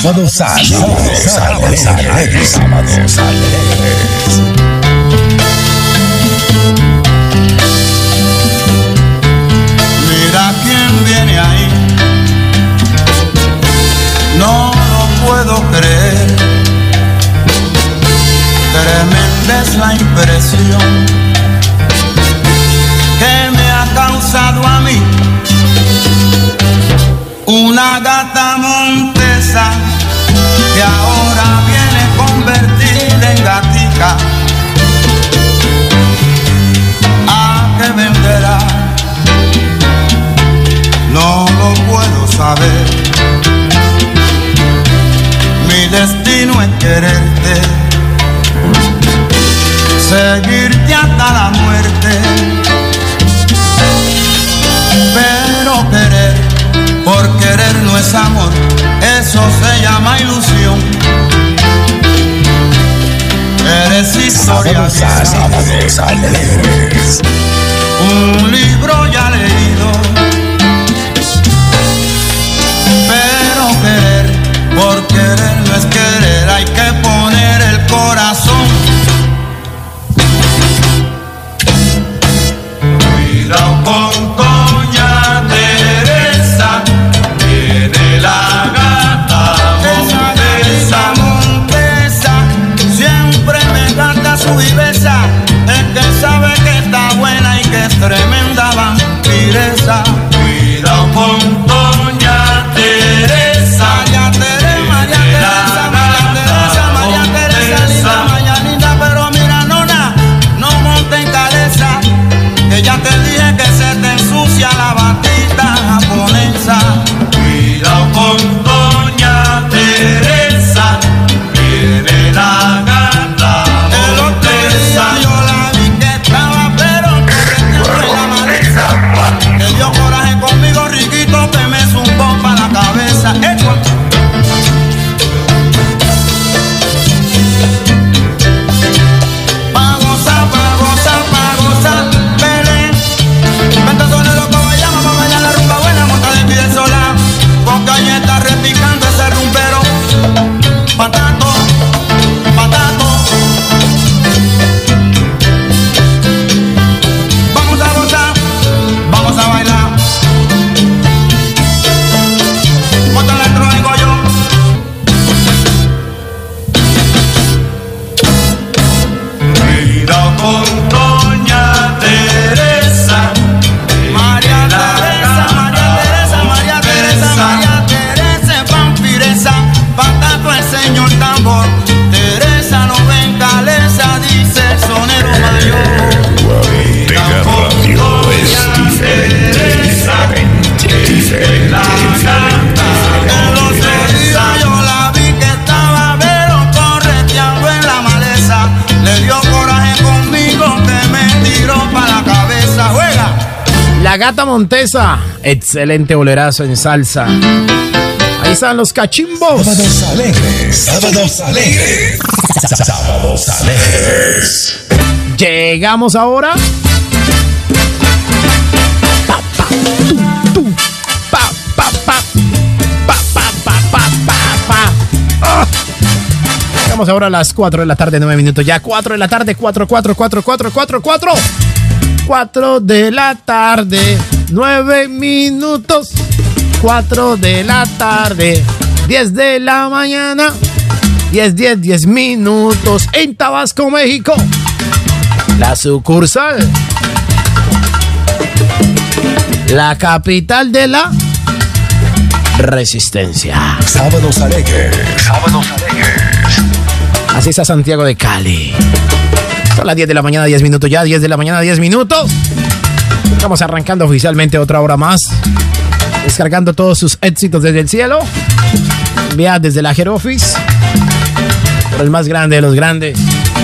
Sábados alegres. Sábados alegres. Sábados alegres. Mira quién viene ahí. No lo puedo creer. Tremenda es la impresión que me ha causado a mí. Una gata montesa ¿A qué venderá? no lo puedo saber. Mi destino es quererte, seguirte hasta la muerte. Pero querer, por querer no es amor, eso se llama ilusión. Eres historia Sábados vieja, sábados alegres. un libro ya leído. Pero querer, por querer no es querer, hay que poner el corazón. Viveza, es que sabe que está buena y que es tremenda vampiresa. Cuidado con gata montesa. Excelente bolerazo en salsa. Ahí están los cachimbos. Sábados alegres. Sábados alegres. Sábados alegres. Llegamos ahora. Pa, pa, tu, tu, pa, pa, pa, pa, pa, pa, pa, pa, pa. Ah. Llegamos ahora a las 4 de la tarde, 9 minutos. Ya 4 de la tarde, 4, 4, 4, 4, 4, 4. 4 de la tarde, 9 minutos. 4 de la tarde, 10 de la mañana. 10, 10, 10 minutos en Tabasco, México. La sucursal. La capital de la resistencia. Sábados alegres. Sábados alegres. Así está Santiago de Cali. Son las 10 de la mañana, 10 minutos ya, 10 de la mañana, 10 minutos. Estamos arrancando oficialmente otra hora más. Descargando todos sus éxitos desde el cielo. Envía desde la. Por el más grande de los grandes.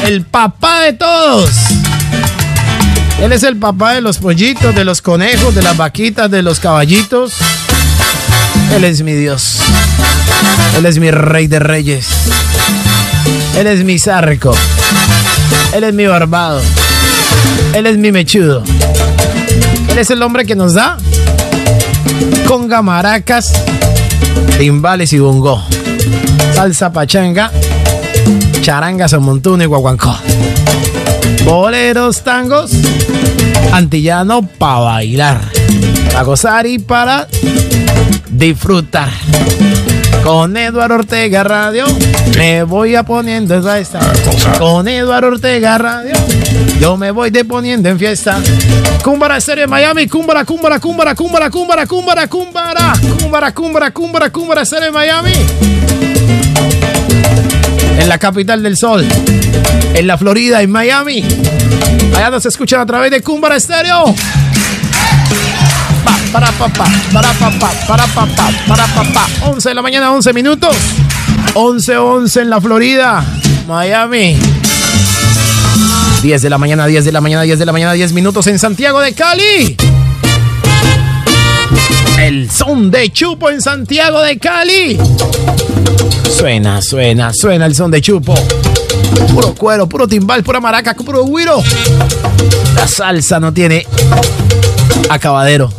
El papá de todos. Él es el papá de los pollitos, de los conejos, de las vaquitas, de los caballitos. Él es mi Dios. Él es mi rey de reyes. Él es mi zarco. Él es mi barbado. Él es mi mechudo. Él es el hombre que nos da conga, maracas, timbales y bongo. Salsa pachanga, charanga, montuno y guaguancó. Boleros, tangos, antillano para bailar, para gozar y para disfrutar. Con Eduardo Ortega Radio me voy a poniendo esa esta. Con Eduardo Ortega Radio yo me voy deponiendo en fiesta. Cúmbara Estéreo en Miami, Cúmbara, Cúmbara, Cúmbara, Cúmbara, Cúmbara, Cúmbara, Cúmbara, Cúmbara, Cúmbara, Cúmbara, Cúmbara Estéreo en Miami. En la capital del sol, en la Florida, en Miami. Allá nos escuchan a través de Cúmbara Estéreo para papá, para papá, para papá, para papá. 11 de la mañana, 11 minutos. 11, 11 en la Florida, Miami. 10 de la mañana, 10 de la mañana, 10 de la mañana, 10 minutos en Santiago de Cali. El son de Chupo en Santiago de Cali. Suena, suena, suena el son de Chupo. Puro cuero, puro timbal, pura maraca, puro guiro. La salsa no tiene acabadero.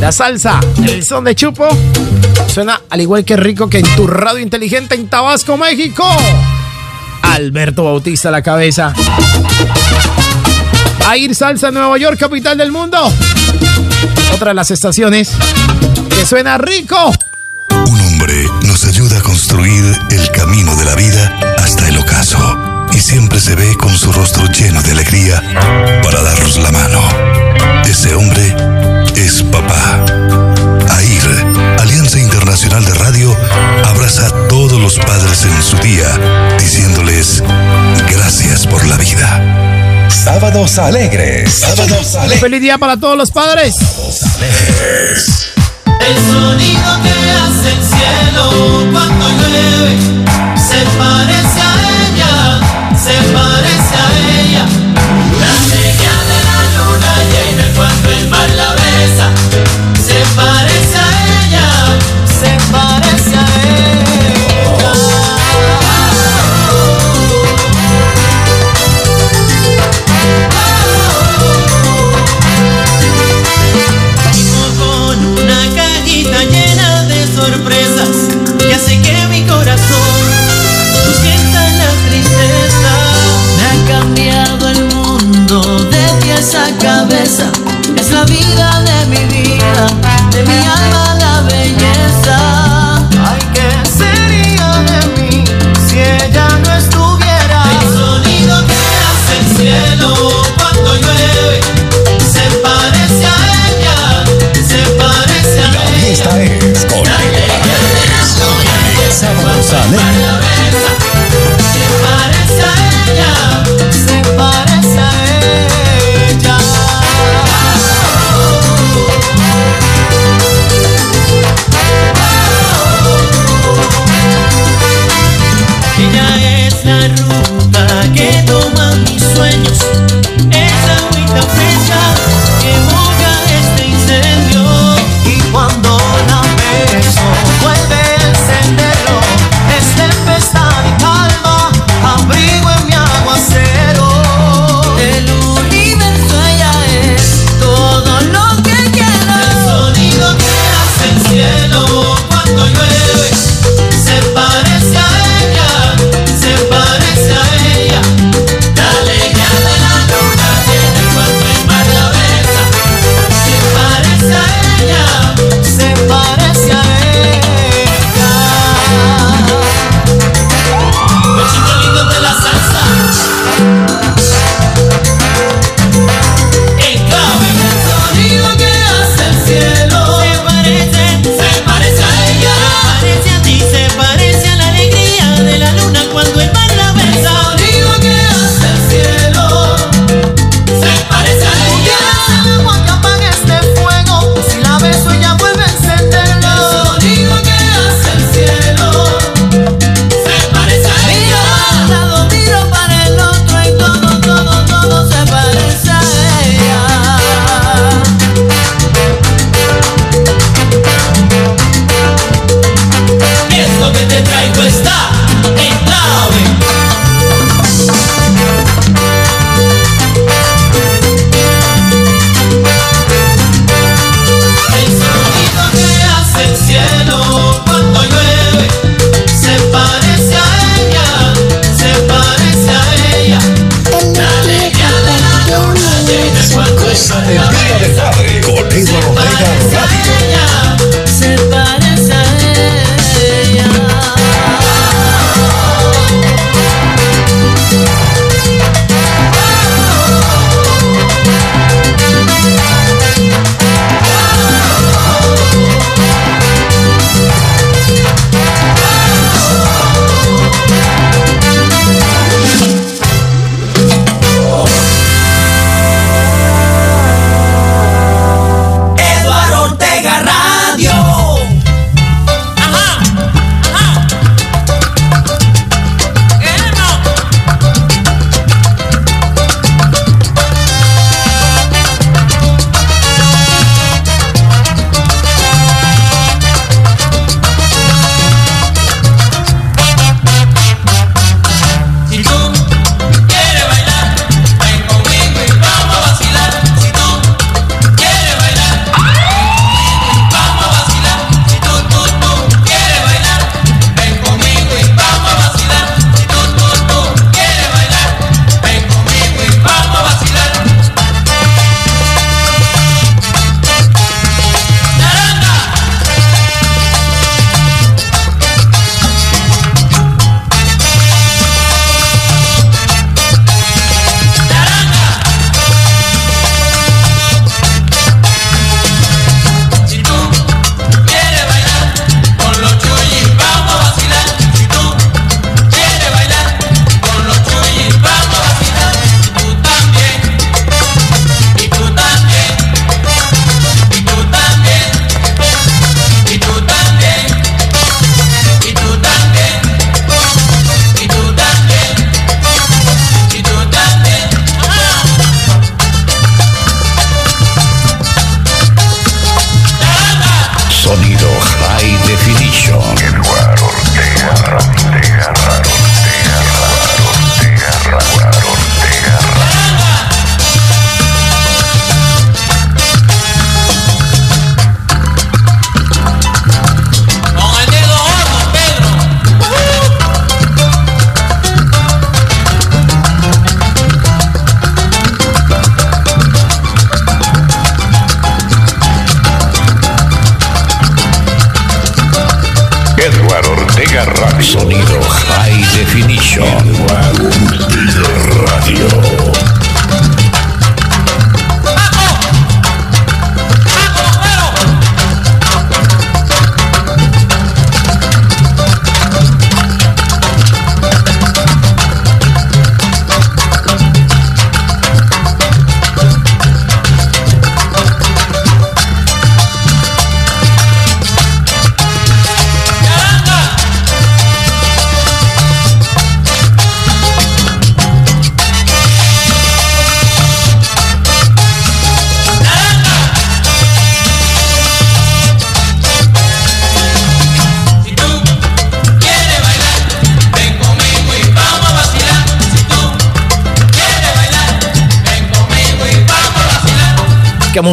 La salsa, el son de chupo, suena al igual que rico que en tu radio inteligente en Tabasco, México. Alberto Bautista la cabeza. Air Salsa Nueva York, capital del mundo. Otra de las estaciones que suena rico. Un hombre nos ayuda a construir el camino de la vida hasta el ocaso. Y siempre se ve con su rostro lleno de alegría para darnos la mano. Ese hombre es papá. AIR, Alianza Internacional de Radio, abraza a todos los padres en su día, diciéndoles gracias por la vida. Sábados alegres. Sábados alegres. Feliz día para todos los padres. alegres. El sonido que hace el cielo cuando llueve se parece a ella, se parece a ella. Cuando el mar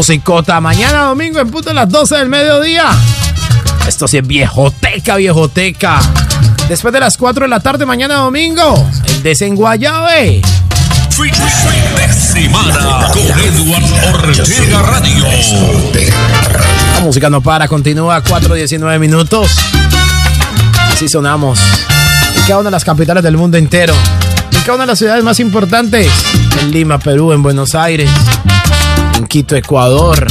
musicota. Mañana domingo en punto a las 12 del mediodía. Esto sí es viejoteca, viejoteca. Después de las 4 de la tarde mañana domingo, el desenguayabe. Semana con Ortega Radio. La música no para, continúa 4.19 minutos. Así sonamos. En cada una de las capitales del mundo entero. En cada una de las ciudades más importantes. En Lima, Perú, en Buenos Aires, Quito, Ecuador.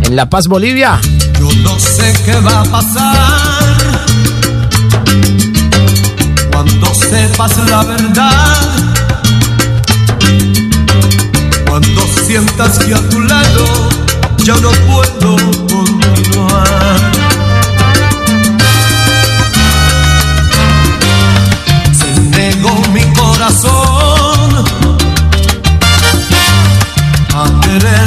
En La Paz, Bolivia. Yo no sé qué va a pasar cuando sepas la verdad. Cuando sientas que a tu lado ya no puedo continuar. Se negó mi corazón. it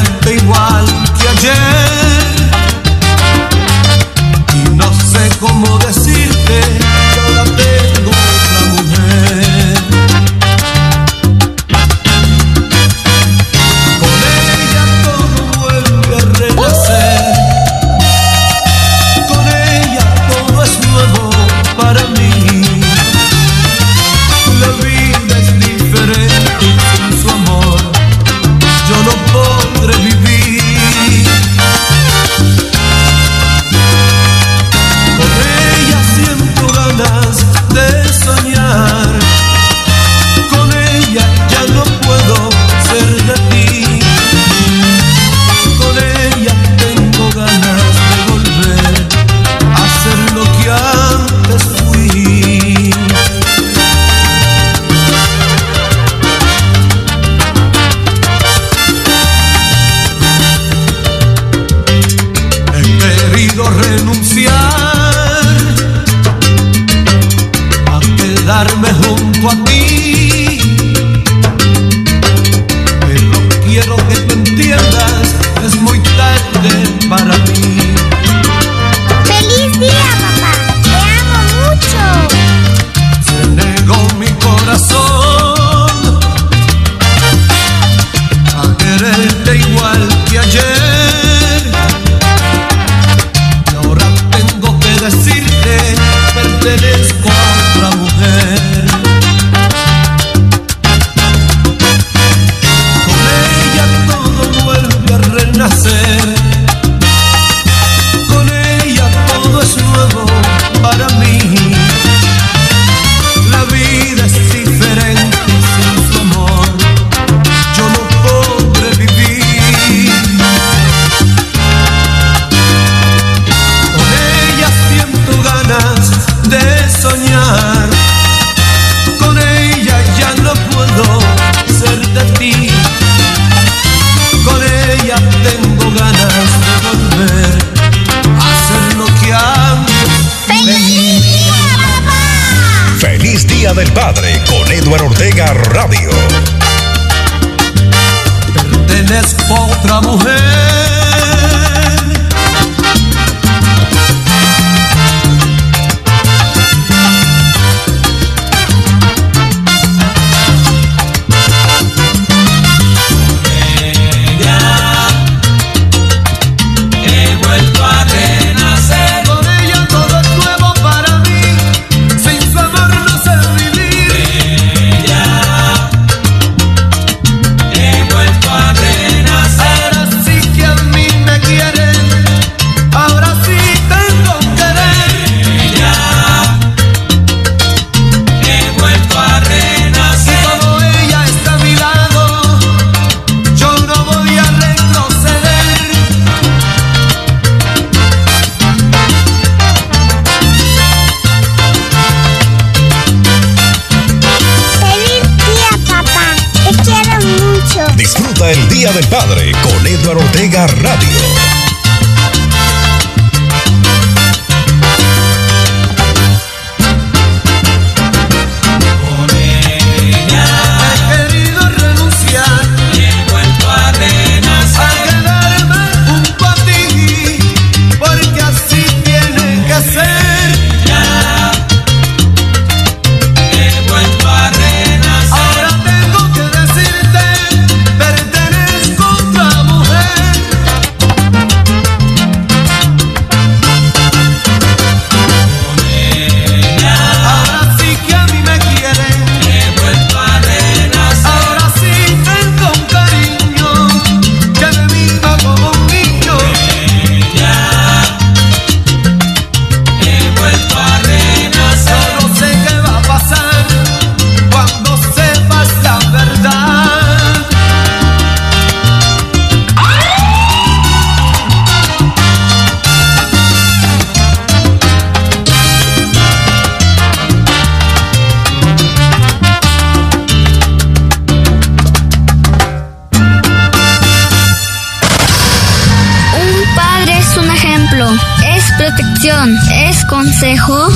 consejo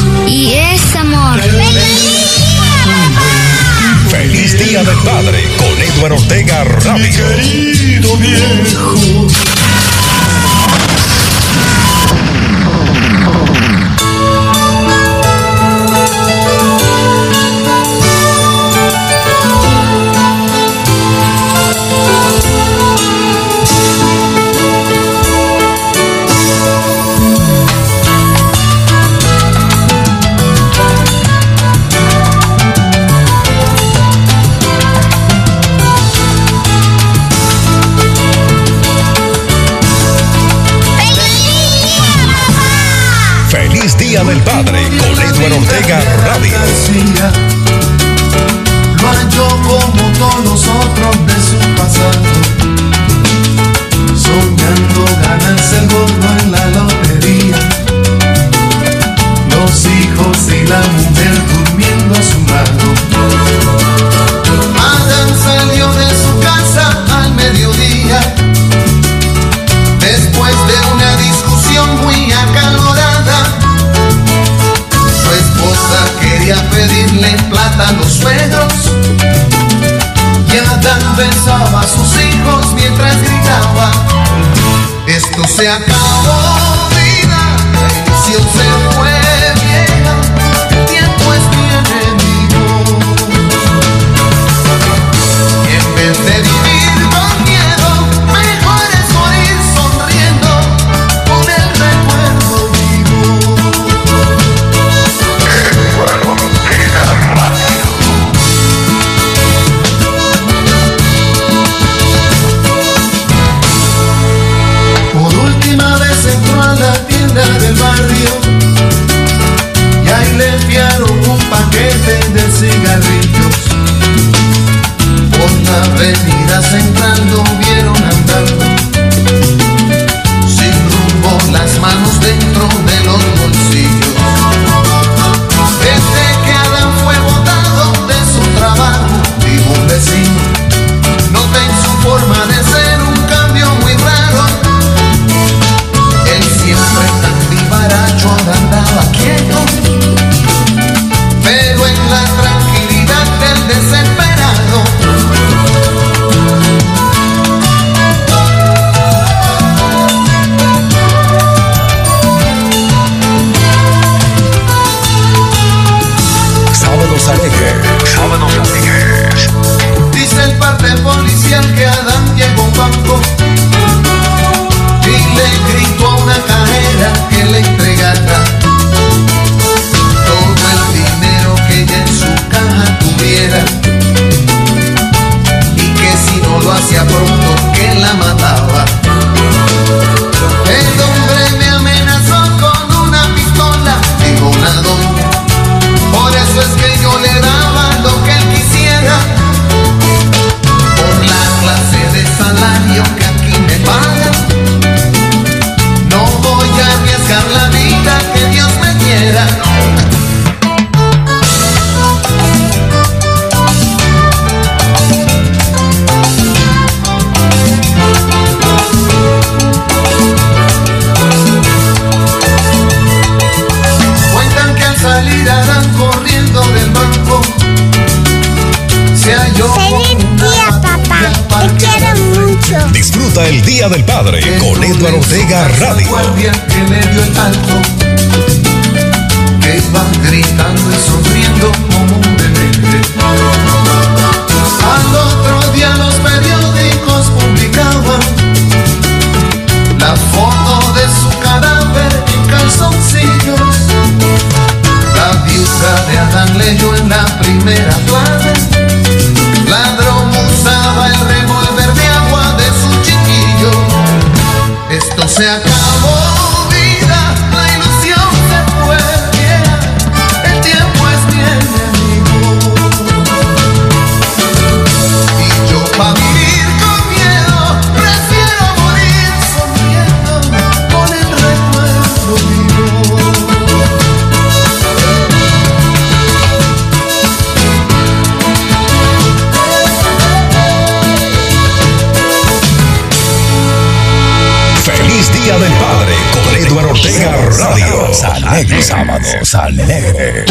sábados, alegres.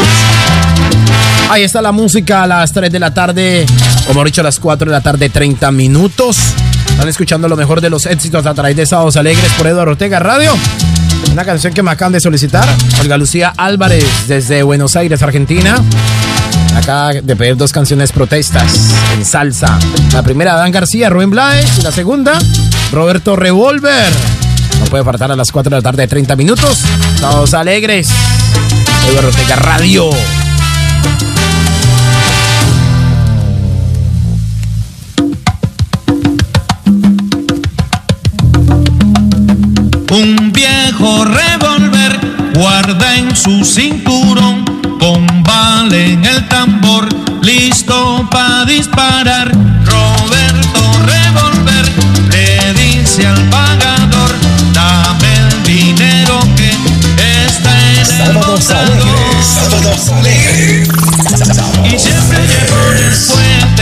Ahí está la música a las 3 de la tarde, como he dicho, a las 4 de la tarde, 30 minutos. Están escuchando lo mejor de los éxitos a través de Sábados Alegres por Eduardo Ortega Radio. Una canción que me acaban de solicitar, Olga Lucía Álvarez, desde Buenos Aires, Argentina. Acá de pedir dos canciones protestas en salsa. La primera, Dan García, Rubén Blades. Y la segunda, Roberto Revolver. No puede faltar a las 4 de la tarde, 30 minutos. Sábados Alegres. Eduardo Radio. Un viejo revólver guarda en su cinturón con bala en el tambor, listo para disparar. Roberto Sábados alegres, sábados alegres. Y siempre llevo el puente.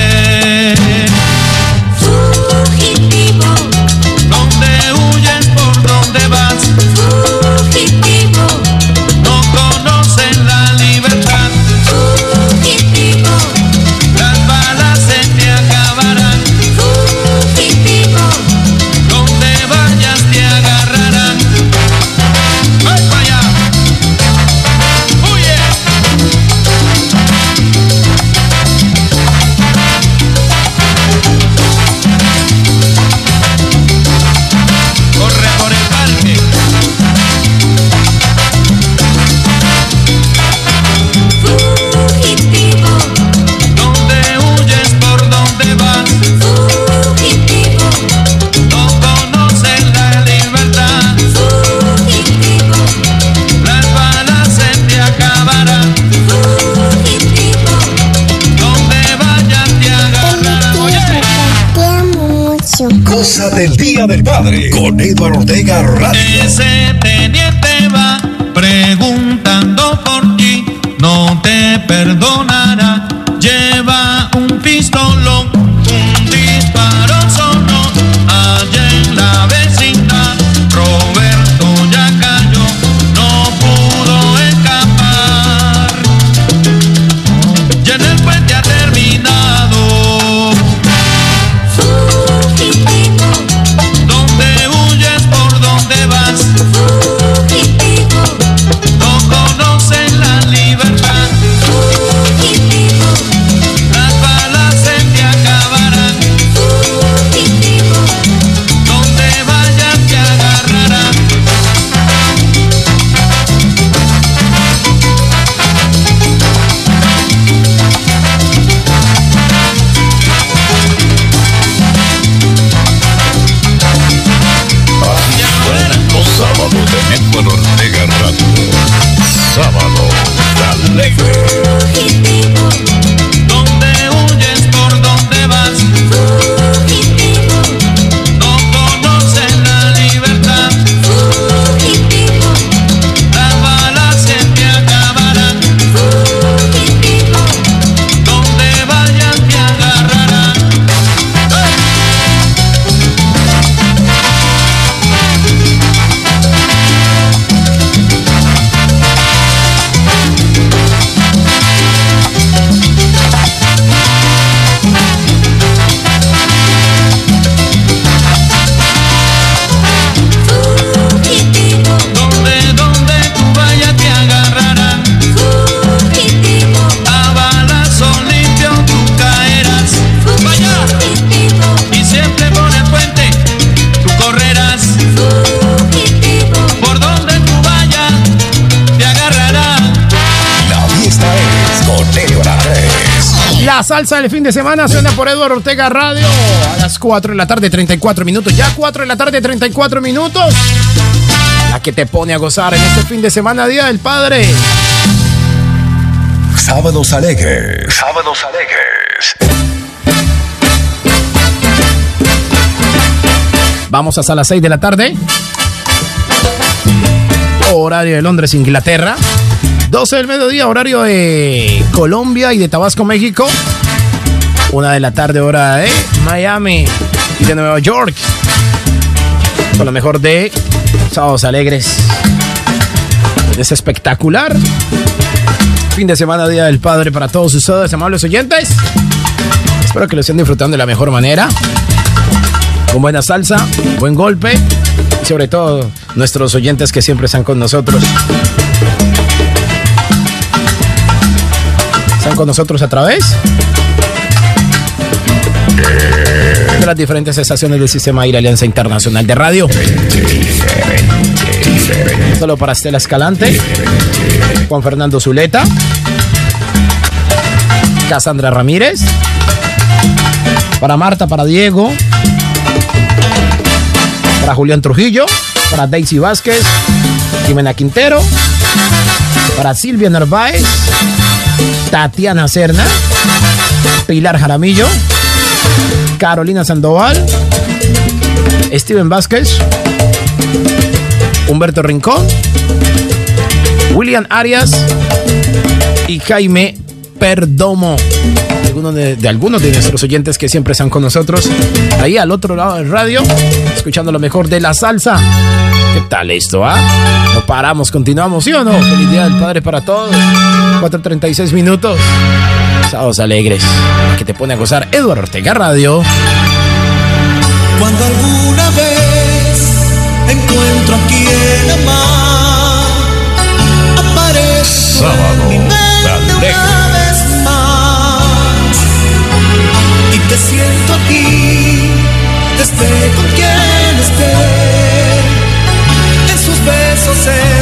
Día del Padre con Eduardo Ortega Radio. La salsa del fin de semana suena por Eduardo Ortega Radio a las 4 de la tarde, 34 minutos. Ya 4 de la tarde, 34 minutos. La que te pone a gozar en este fin de semana, Día del Padre. Sábados alegres. Sábados alegres. Vamos hasta las 6 de la tarde. Horario de Londres, Inglaterra. 12 del mediodía, horario de Colombia y de Tabasco, México. Una de la tarde, hora de Miami y de Nueva York. Con lo mejor de Sábados alegres. Es espectacular. Fin de semana, Día del Padre para todos ustedes, amables oyentes. Espero que lo estén disfrutando de la mejor manera. Con buena salsa, buen golpe y sobre todo nuestros oyentes que siempre están con nosotros. Están con nosotros a través de las diferentes estaciones del Sistema Aire Alianza Internacional de Radio. Solo para Estela Escalante, Juan Fernando Zuleta, Cassandra Ramírez, para Marta, para Diego, para Julián Trujillo, para Daisy Vázquez, Jimena Quintero, para Silvia Narváez, Tatiana Cerna, Pilar Jaramillo, Carolina Sandoval, Steven Vázquez, Humberto Rincón, William Arias y Jaime Perdomo. Algunos de, de, algunos de nuestros oyentes que siempre están con nosotros ahí al otro lado del radio, escuchando lo mejor de la salsa. ¿Qué tal esto, ah? No paramos, continuamos, ¿sí o no? Feliz Día del Padre para todos. 4.36 minutos. Sábados alegres. Que te pone a gozar Eduardo Ortega Radio. Cuando alguna vez encuentro a quien amar, aparece en mi mente una vez más. Y te siento aquí, esté con quien esté, besos,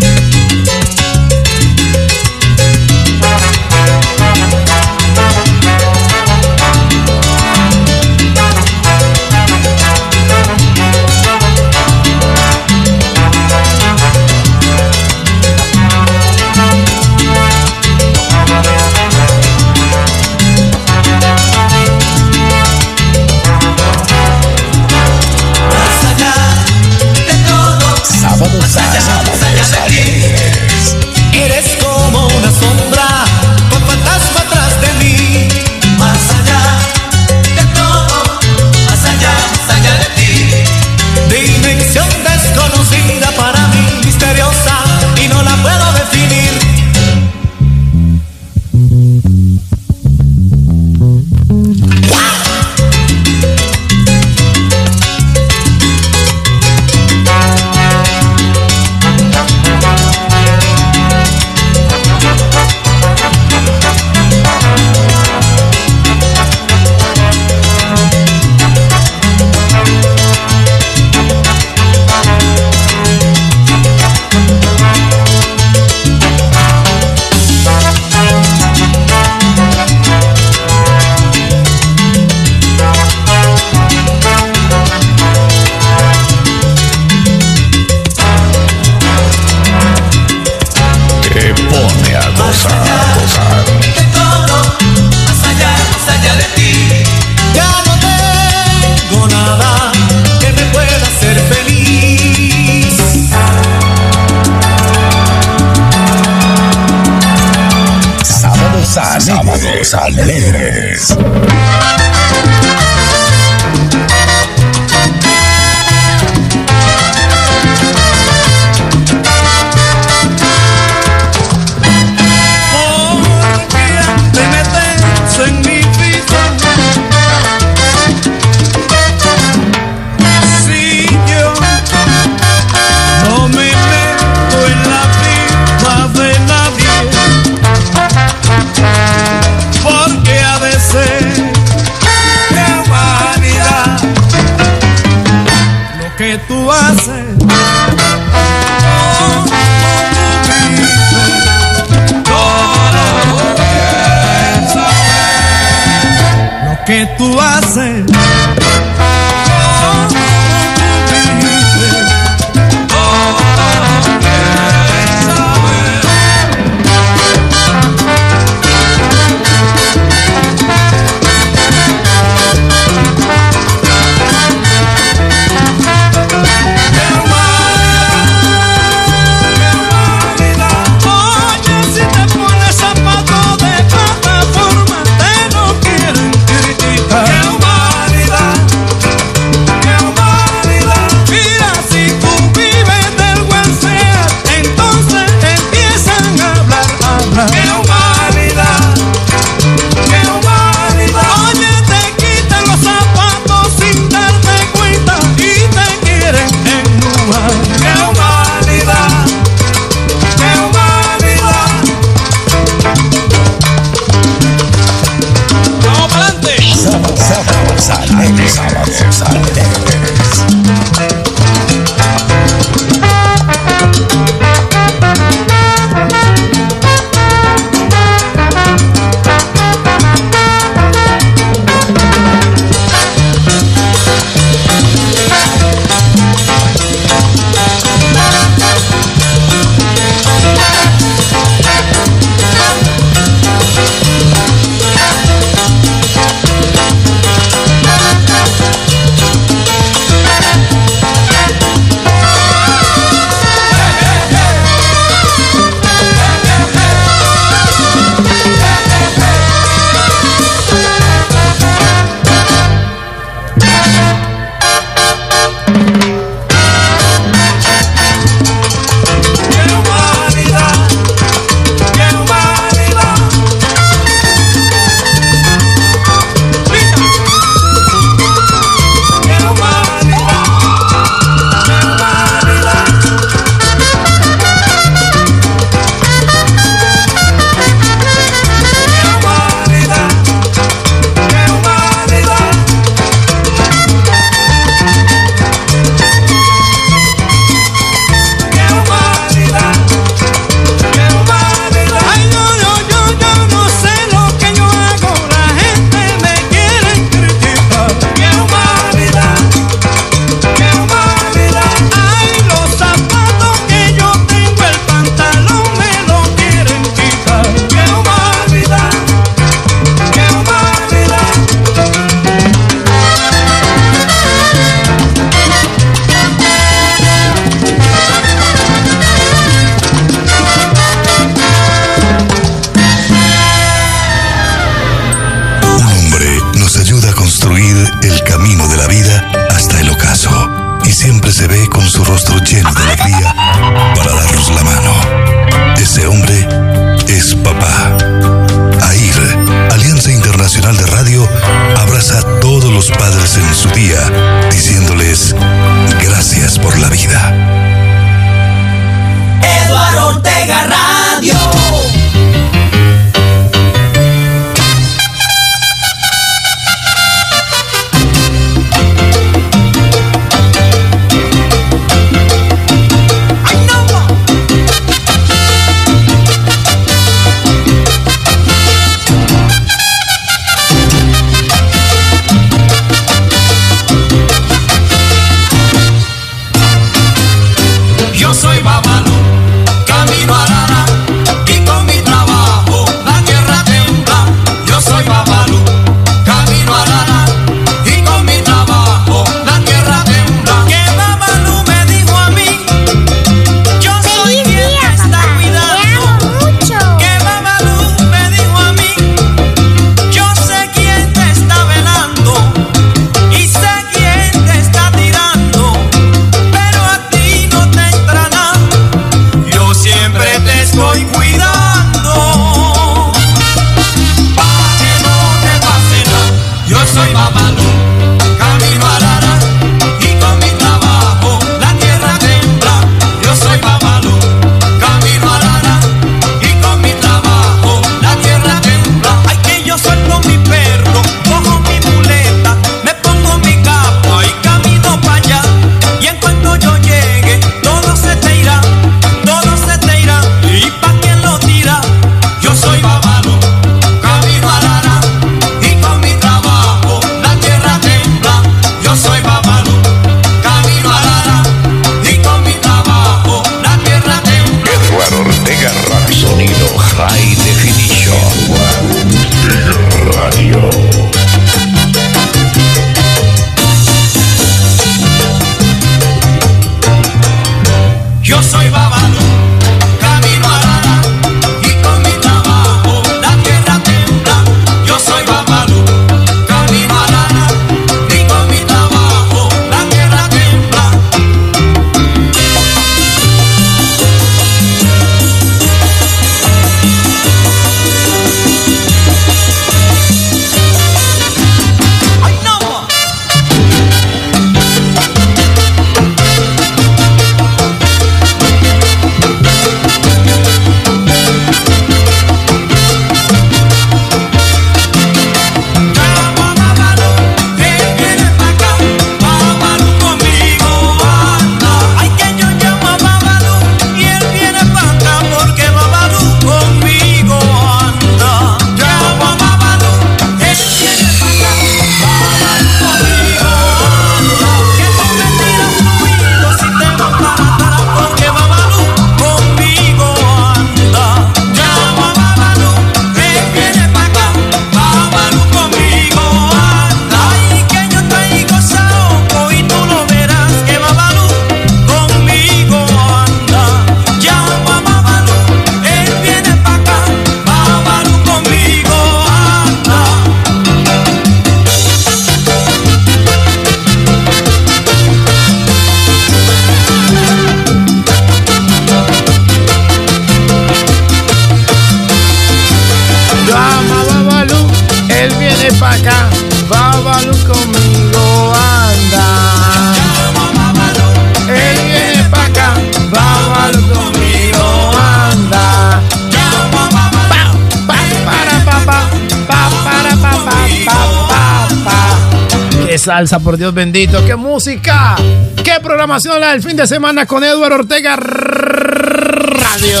salsa, por Dios bendito, qué música, qué programación la del fin de semana con Eduardo Ortega Radio.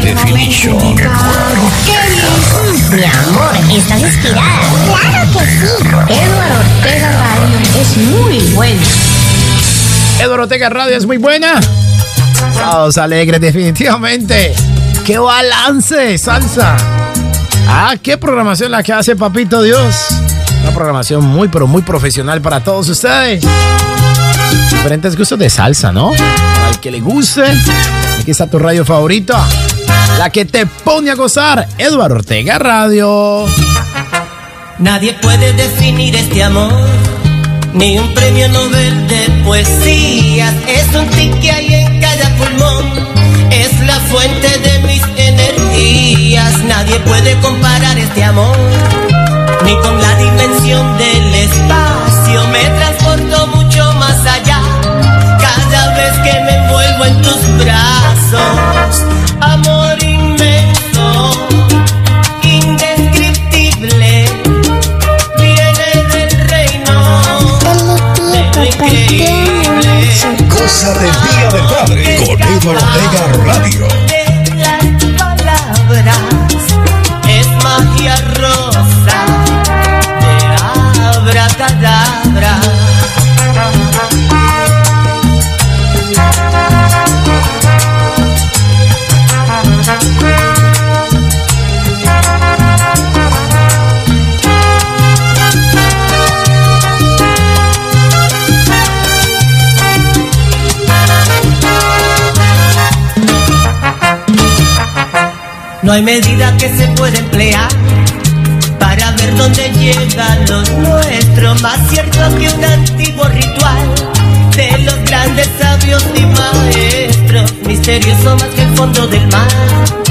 Definition. Mi amor, estás inspirada. Claro que sí. Eduardo Ortega Radio es muy bueno. Eduardo Ortega Radio es muy buena. Sábados alegres, definitivamente. ¡Qué balance, salsa! Ah, qué programación la que hace Papito Dios. Una programación muy, pero muy profesional para todos ustedes. Diferentes gustos de salsa, ¿no? Al que le guste, aquí está tu radio favorita. La que te pone a gozar, Eduardo Ortega Radio. Nadie puede definir este amor, ni un premio Nobel de poesías. Es un tic que hay en cada pulmón, es la fuente de mis energías. Nadie puede comparar este amor, ni con la dimensión del espacio. Me transporto mucho más allá, cada vez que me envuelvo en tus brazos. Amor inmenso, indescriptible viene del reino de lo increíble Cosa del Día del Padre. Con Eduardo Ortega Radio. No hay medida que se pueda emplear para ver dónde llega lo nuestro. Más cierto que un antiguo ritual de los grandes sabios y maestros. Misterioso más que el fondo del mar.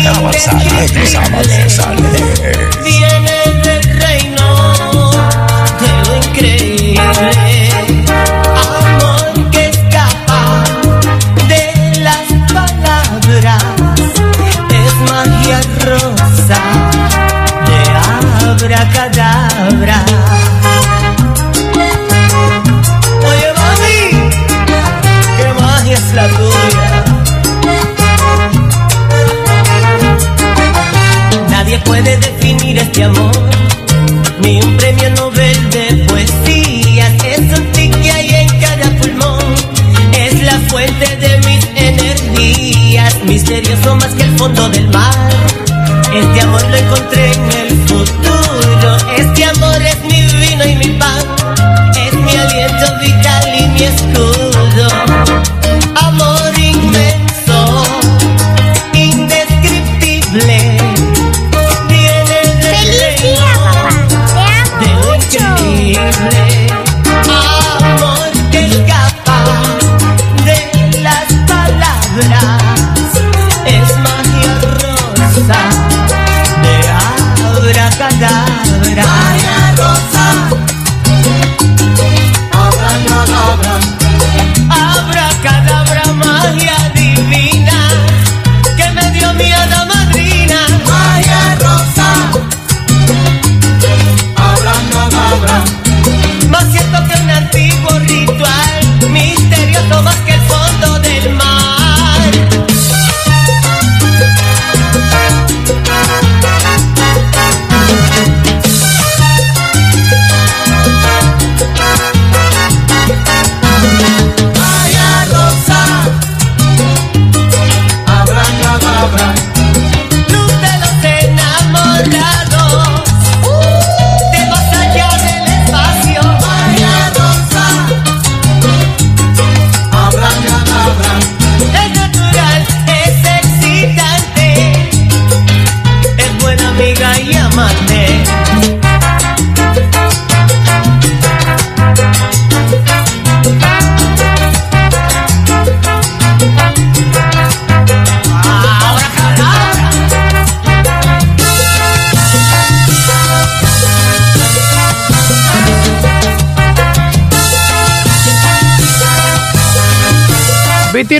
Sábados alegres, sábados alegres. Puede definir este amor, ni un premio Nobel de poesía. Es un tic que hay en cada pulmón, es la fuente de mis energías, misterioso más que el fondo del mar. Este amor lo encontré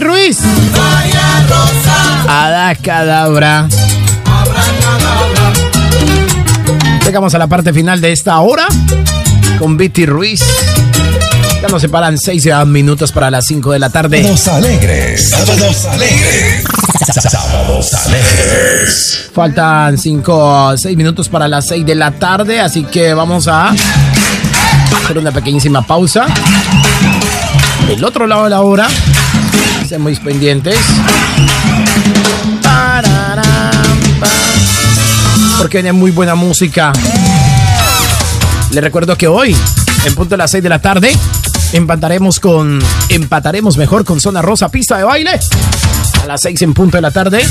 Ruiz. Magia rosa, Ada Cadabra. Llegamos a la parte final de esta hora con Betty Ruiz. Ya nos separan seis minutos para las 5 de la tarde. Sábados alegres. Sábados alegres. Sábados alegres. Faltan 5 6 minutos para las 6 de la tarde, así que vamos a hacer una pequeñísima pausa. Del otro lado de la hora, muy pendientes. Porque viene muy buena música. Les recuerdo que hoy, en punto de las 6 de la tarde, empataremos con. Empataremos mejor con Zona Rosa Pista de Baile. A las 6 en punto de la tarde.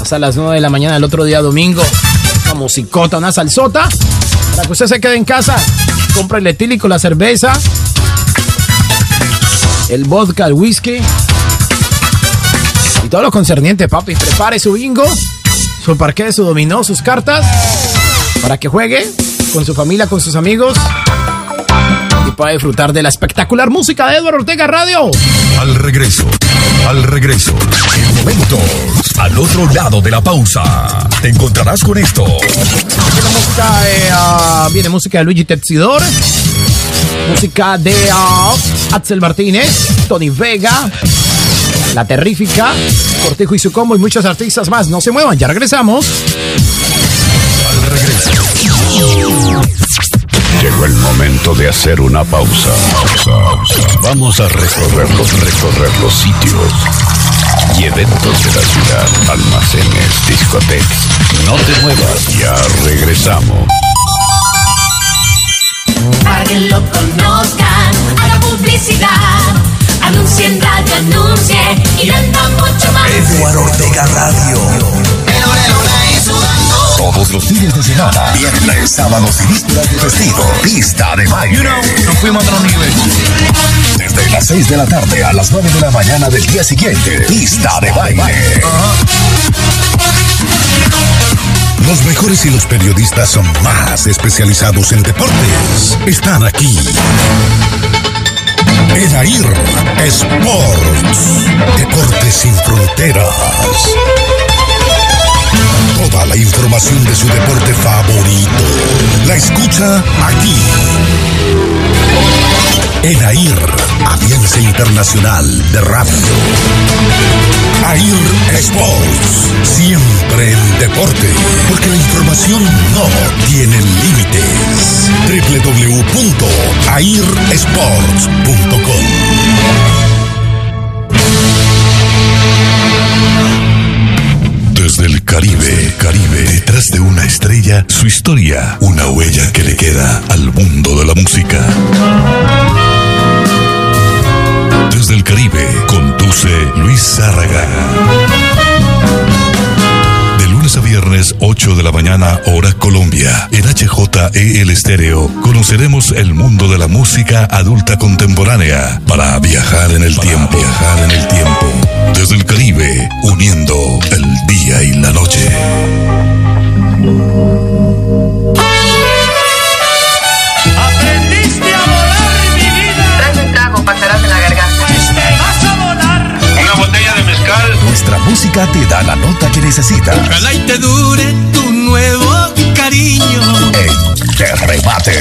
Hasta las 9 de la mañana del otro día domingo. Una musicota, una salsota. Para que usted se quede en casa. Compre el etílico, la cerveza. El vodka, el whisky. Y todo lo concerniente, papi. Prepare su bingo, su parqué, su dominó, sus cartas. Para que juegue con su familia, con sus amigos. Y pueda disfrutar de la espectacular música de Eduardo Ortega Radio. Al regreso. Al regreso. En momentos. Al otro lado de la pausa. Te encontrarás con esto. Viene música de, ah, viene música de Luigi Tetsidor. Música de ah, Axel Martínez, Tony Vega, La Terrífica, Cortejo y su combo y muchos artistas más. No se muevan, ya regresamos. Al regreso. Llegó el momento de hacer una pausa. Vamos a recorrer los, recorrer los sitios y eventos de la ciudad, almacenes, discotecas. No te muevas, ya regresamos. para que lo conozcan, haga publicidad, anuncie en radio, anuncie y venda mucho más. Eduardo Ortega Radio. Todos los fines de semana, viernes, sábados y vísperas de festivo. Pista de baile. Nos fuimos a otro nivel. Desde las 6 de la tarde a las 9 de la mañana del día siguiente. Pista de baile. Los mejores y los periodistas son más especializados en deportes. Están aquí. Edair Sports. Deportes sin fronteras. Toda la información de su deporte favorito. La escucha aquí. En AIR, Alianza Internacional de Radio. AIR Sports, siempre en deporte, porque la información no tiene límites. www.airsports.com Desde el Caribe, Caribe, detrás de una estrella, su historia, una huella que le queda al mundo de la música. Desde el Caribe, conduce Luis Zárraga. De lunes a viernes, 8 de la mañana, hora Colombia. En HJEL Estéreo, conoceremos el mundo de la música adulta contemporánea para viajar en el tiempo. Viajar en el tiempo. Desde el Caribe, uniendo el día y la noche. Nuestra música te da la nota que necesitas. Ojalá y te dure tu nuevo cariño. En De Remate.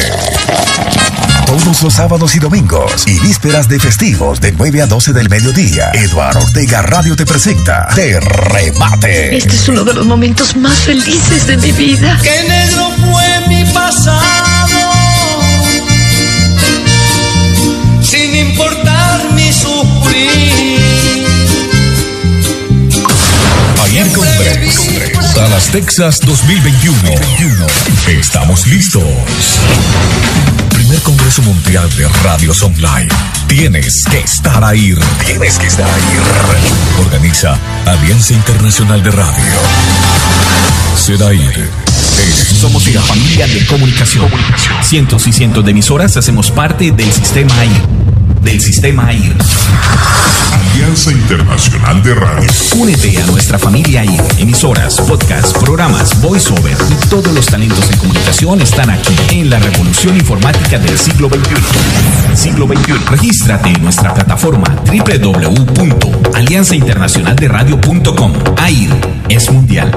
Todos los sábados y domingos y vísperas de festivos de 9 a 12 del mediodía, Eduardo Ortega Radio te presenta De Remate. Este es uno de los momentos más felices de mi vida. Qué negro fue mi pasado. Sin importar mi sufrir. Dallas, Texas 2021. Estamos listos. Primer Congreso Mundial de Radios Online. Tienes que estar ahí. Tienes que estar ahí. Organiza Alianza Internacional de Radio. SEDAIR. Somos una familia de comunicación. Cientos y cientos de emisoras hacemos parte del sistema AIR. Del sistema AIR. Alianza Internacional de Radio. Únete a nuestra familia AIR. Emisoras, podcasts, programas, voiceover y todos los talentos en comunicación están aquí en la revolución informática del siglo XXI. Siglo XXI. Regístrate en nuestra plataforma www.alianzainternacionalderadio.com. AIR es mundial.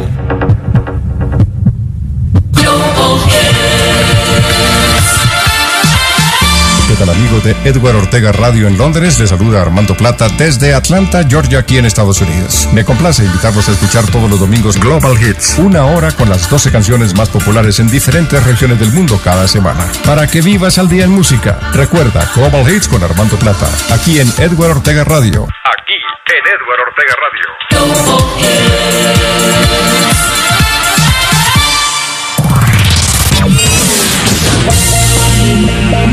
Tal amigos de Edward Ortega Radio en Londres? Les saluda Armando Plata desde Atlanta, Georgia, aquí en Estados Unidos. Me complace invitarlos a escuchar todos los domingos Global Hits, una hora con las 12 canciones más populares en diferentes regiones del mundo cada semana. Para que vivas al día en música, recuerda Global Hits con Armando Plata, aquí en Edward Ortega Radio. Aquí en Edward Ortega Radio.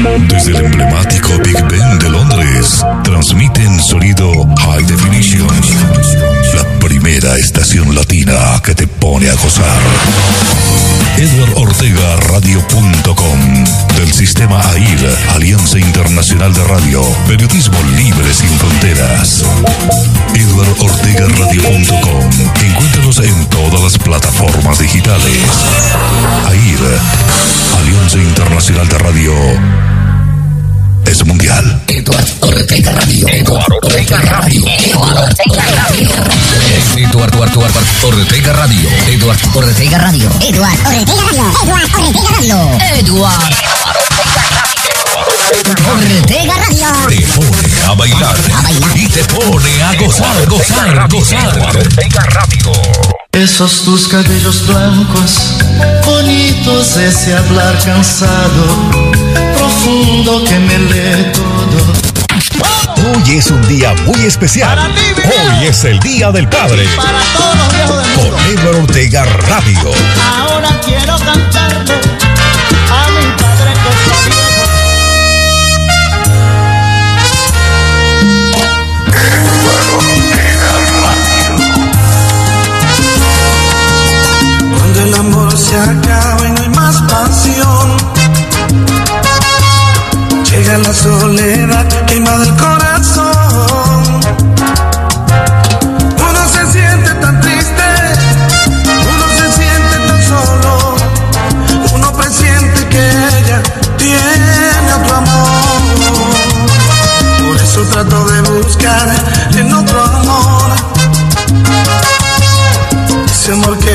Desde el emblemático Big Ben de Londres, transmiten sonido High Definition. La primera estación latina que te pone a gozar. EdwardOrtegaRadio.com Del sistema AIR, Alianza Internacional de Radio. Periodismo libre sin fronteras. EdwardOrtegaRadio.com Encuéntranos en todas las plataformas digitales. AIR, Alianza Internacional de Radio es mundial. Eduardo Ortega Radio. Eduardo Ortega Radio. Eduardo Ortega Radio. Eduardo Ortega Radio. Eduardo Ortega Radio. Eduardo Ortega Radio. Eduardo Ortega Radio. Eduardo Ortega Radio. Te pone a bailar. A bailar. Y te pone a gozar, gozar, gozar. Ortega Radio. Esos tus cabellos blancos, bonitos, ese hablar cansado, profundo que me lee todo. Hoy es un día muy especial. Hoy es el Día del Padre. Para todos los viejos del mundo. Con Edward Ortega Radio. Ahora quiero cantarle a mi padre que está viejo. Cuando el amor se acaba la soledad que invade el corazón. Uno se siente tan triste, uno se siente tan solo, uno presiente que ella tiene otro amor. Por eso trato de buscar en otro amor ese amor que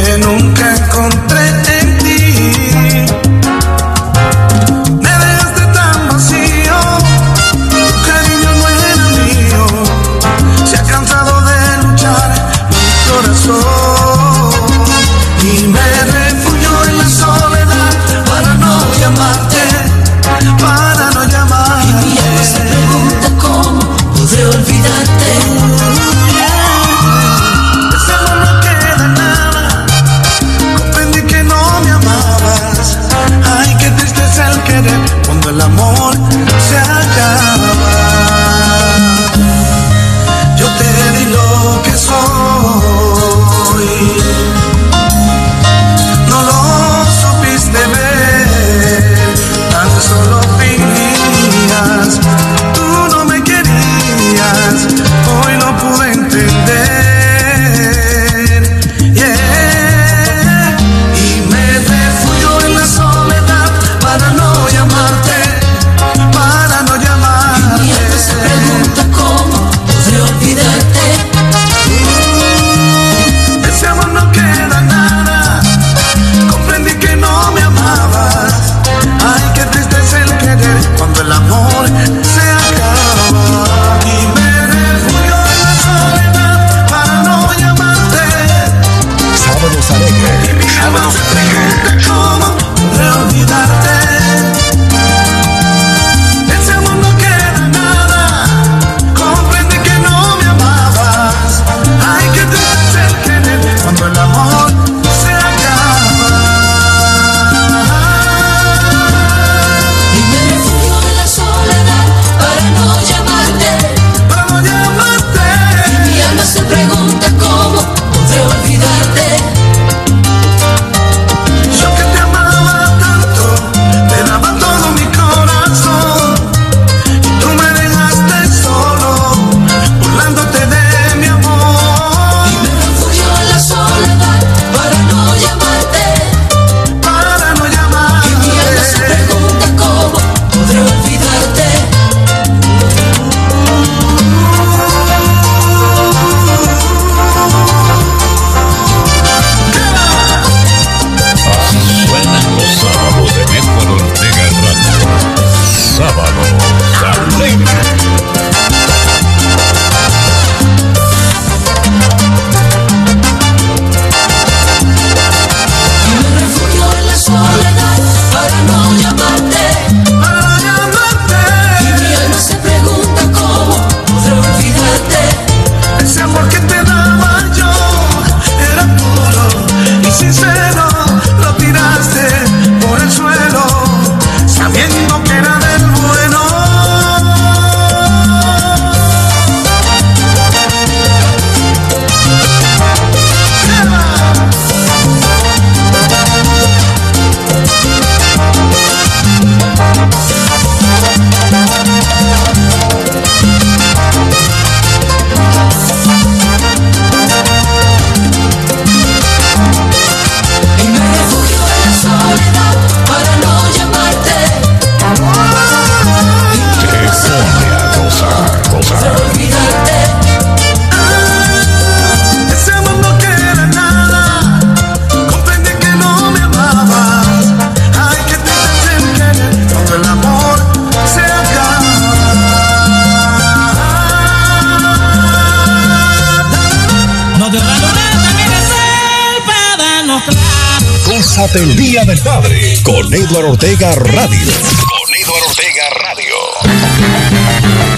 Edward Ortega Radio. Con Edward Ortega Radio.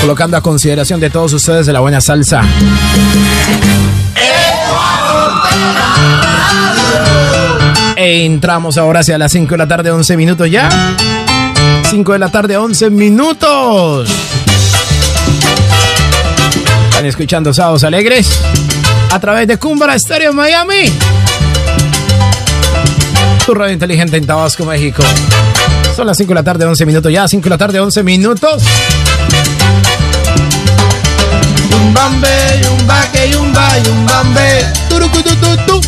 colocando a consideración de todos ustedes de la buena salsa. E entramos ahora hacia las 5 de la tarde, 11 minutos ya. 5 de la tarde, 11 minutos. Están escuchando Sábados Alegres a través de Cumbra Estéreo Miami. Tu radio inteligente en Tabasco, México. Son las 5 de la tarde, 11 minutos ya. 5 de la tarde, 11 minutos. Yumbambe, yumbaque, yumba, yumbambe. Turucutututu.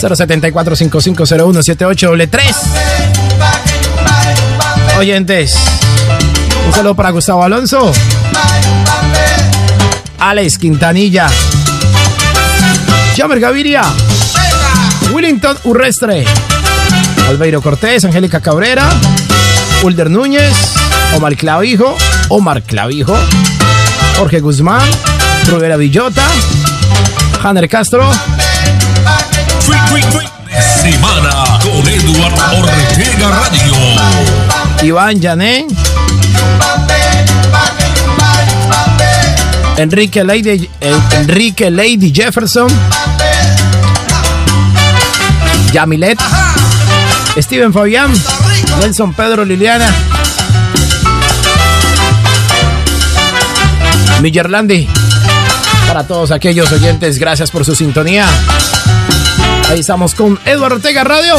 074-5501-78 Oyentes, un saludo para Gustavo Alonso, Alex Quintanilla, Jamer Gaviria, Willington Urrestre, Albeiro Cortés, Angélica Cabrera, Ulder Núñez, Omar Clavijo, Omar Clavijo, Jorge Guzmán, Rubera Villota, Hanner Castro, Semana con Eduardo Ortega Radio. Iván Jané, Enrique Lady, eh, Enrique Lady Jefferson, Yamilet, Steven Fabián, Nelson Pedro Liliana, Millerlandi. Para todos aquellos oyentes, gracias por su sintonía. Ahí estamos con Eduardo Ortega Radio.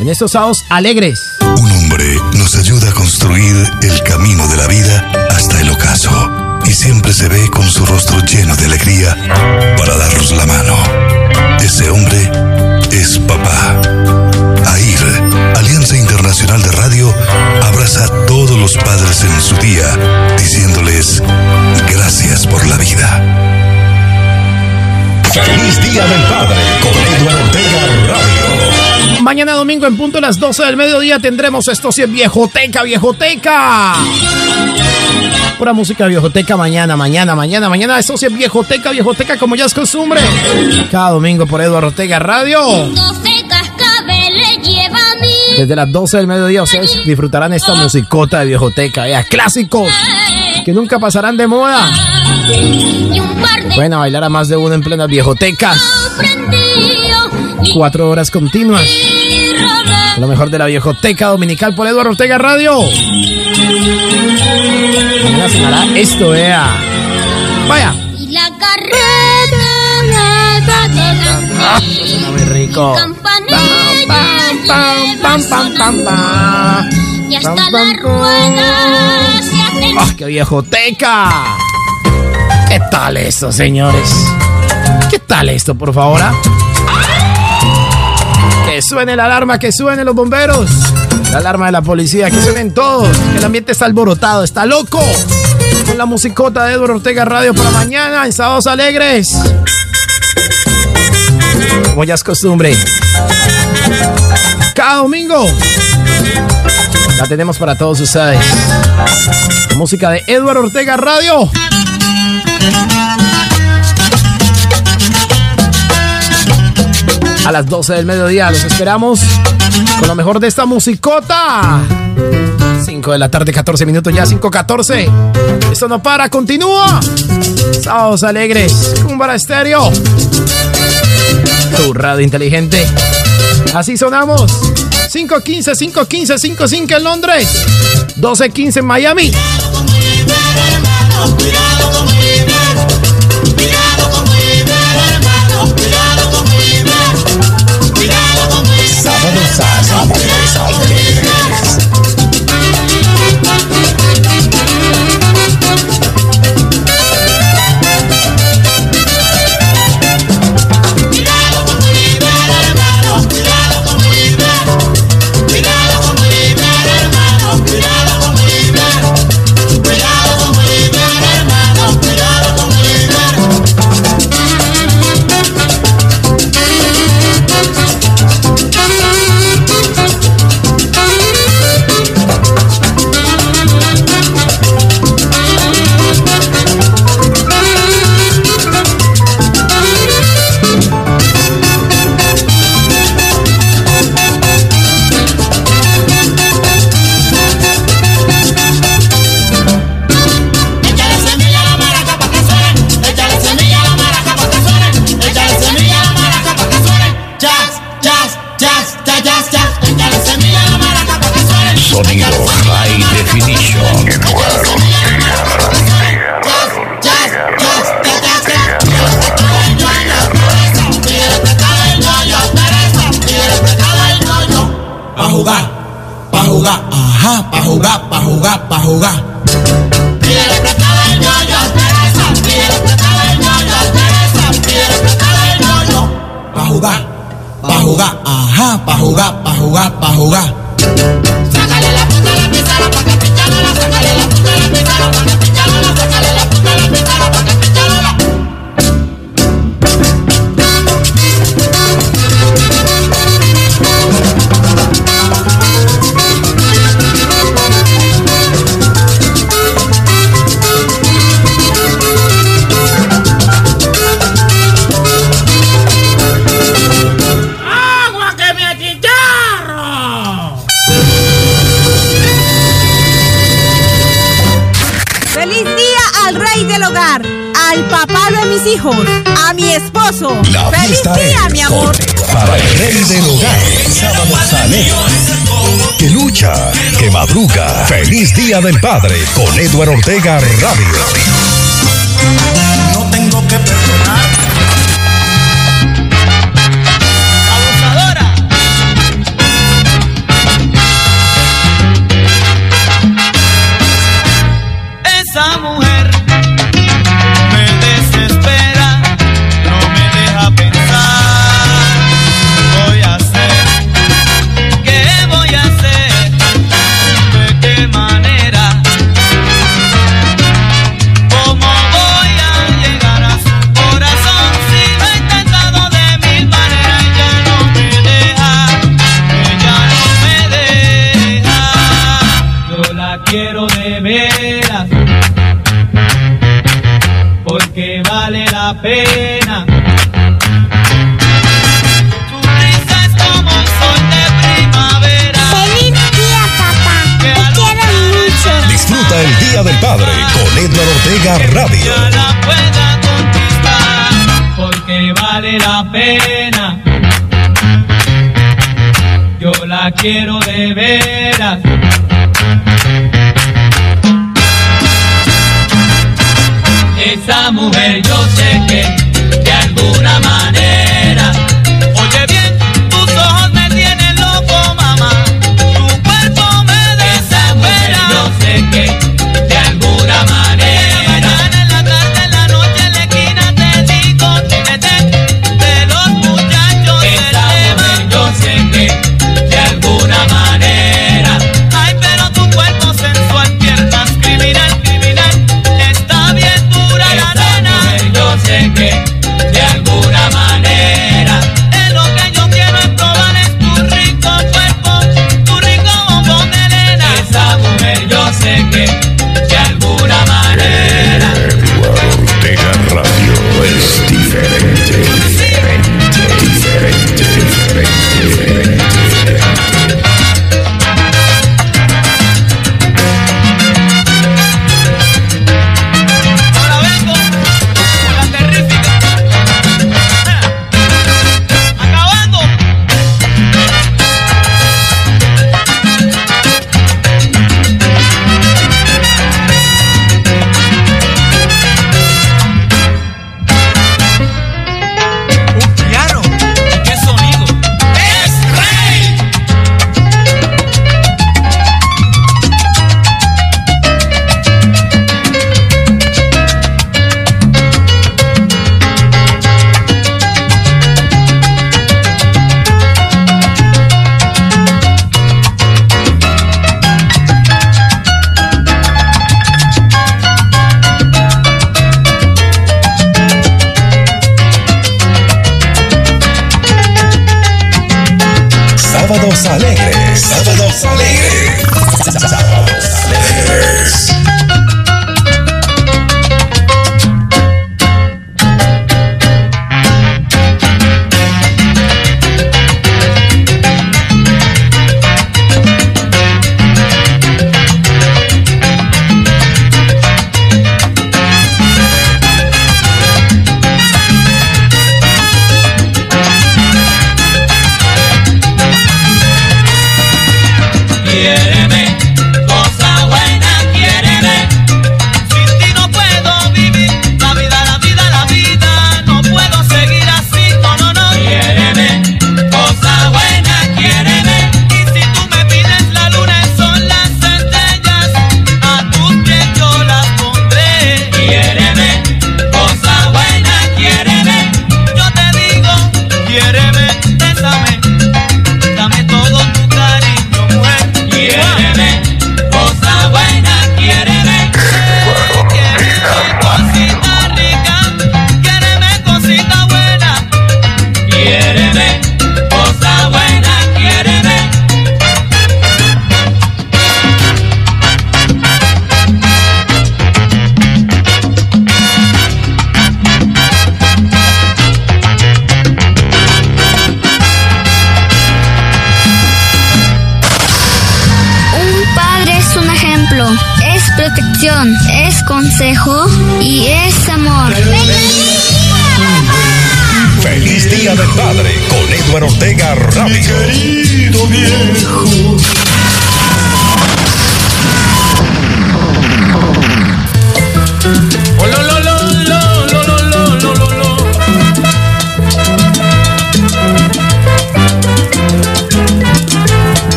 En estos sábados alegres. Un hombre nos ayuda a construir el camino de la vida hasta el ocaso. Y siempre se ve con su rostro lleno de alegría para darnos la mano. Ese hombre es papá. Internacional de Radio, abraza a todos los padres en su día, diciéndoles gracias por la vida. Feliz Día del Padre con Eduardo Ortega Radio. Mañana domingo en punto a las 12 del mediodía tendremos esto sí en Viejoteca, Viejoteca. Pura música viejoteca mañana, mañana, mañana, mañana. Esto sí en Viejoteca, Viejoteca como ya es costumbre. Cada domingo por Eduardo Ortega Radio. Desde las 12 del mediodía ustedes disfrutarán esta musicota de Viejoteca, ya, clásicos que nunca pasarán de moda. Pueden bailar a más de uno en plenas viejotecas. Cuatro horas continuas. Lo mejor de la viejoteca dominical por Eduardo Ortega Radio. Mañana sonará esto, vea. Vaya. Y la carreta Ah, suena muy rico. Pam, pam, pam, pam, pam. Y hasta Pam, la pam, rueda se hace ¡Ah, qué viejoteca! ¿Qué tal esto, señores? ¿Qué tal esto, por favor? ah? Que suene la alarma, que suenen los bomberos. La alarma de la policía, que suenen todos. Que el ambiente está alborotado, está loco. Con la musicota de Eduardo Ortega Radio para mañana en Sábados Alegres. Como ya es costumbre. Cada domingo. La tenemos para todos ustedes. Música de Eduardo Ortega Radio. A las 12 del mediodía los esperamos con lo mejor de esta musicota. 5 de la tarde, 14 minutos ya, 5.14. Esto no para, continúa. Sábados alegres, Cumbara Estéreo. Tu radio inteligente. Así sonamos. 5.15, 5.15, 5.5 en Londres. 12.15 en Miami. Sábados el rey del hogar. Sábado Sanejo. Que lucha, que madruga. Feliz Día del Padre con Eduardo Ortega Radio. No tengo que perder. radio. la pueda conquistar, porque vale la pena. Yo la quiero de veras.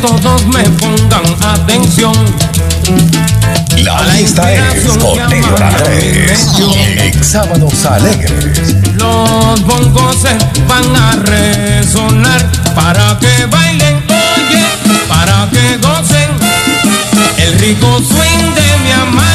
Todos me pongan atención. La lista es Edward Andrés. En Sábados Alegres. Los bongos se van a resonar para que bailen, oye, para que gocen el rico swing de mi Amalia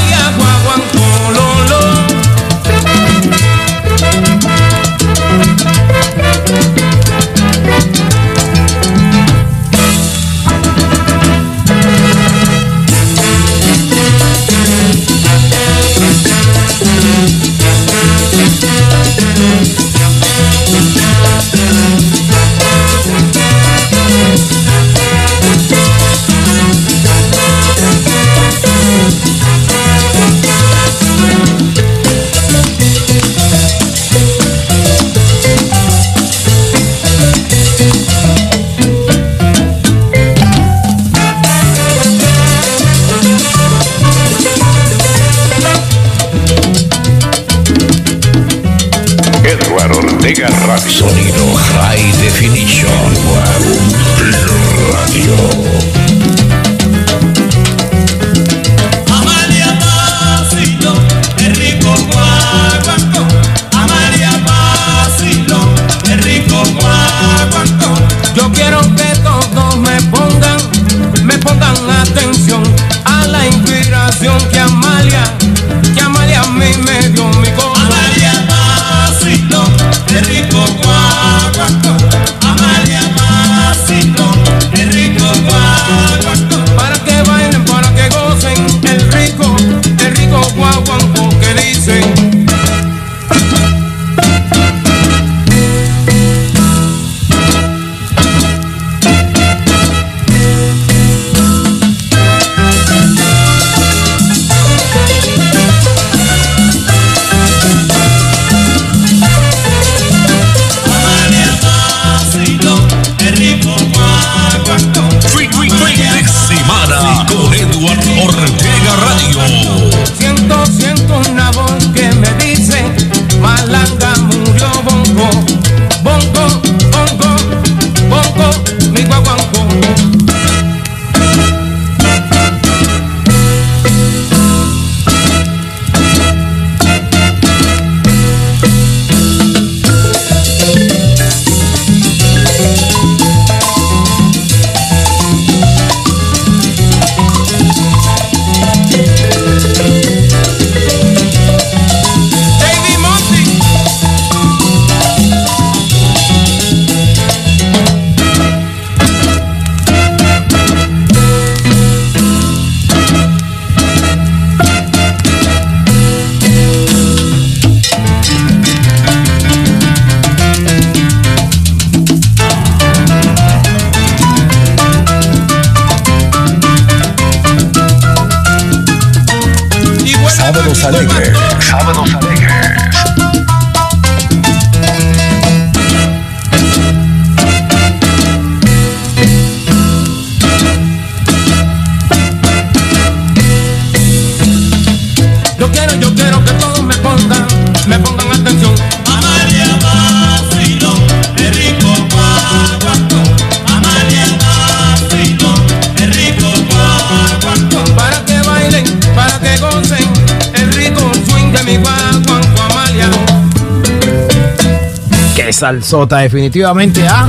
salsota, definitivamente, ¿ah?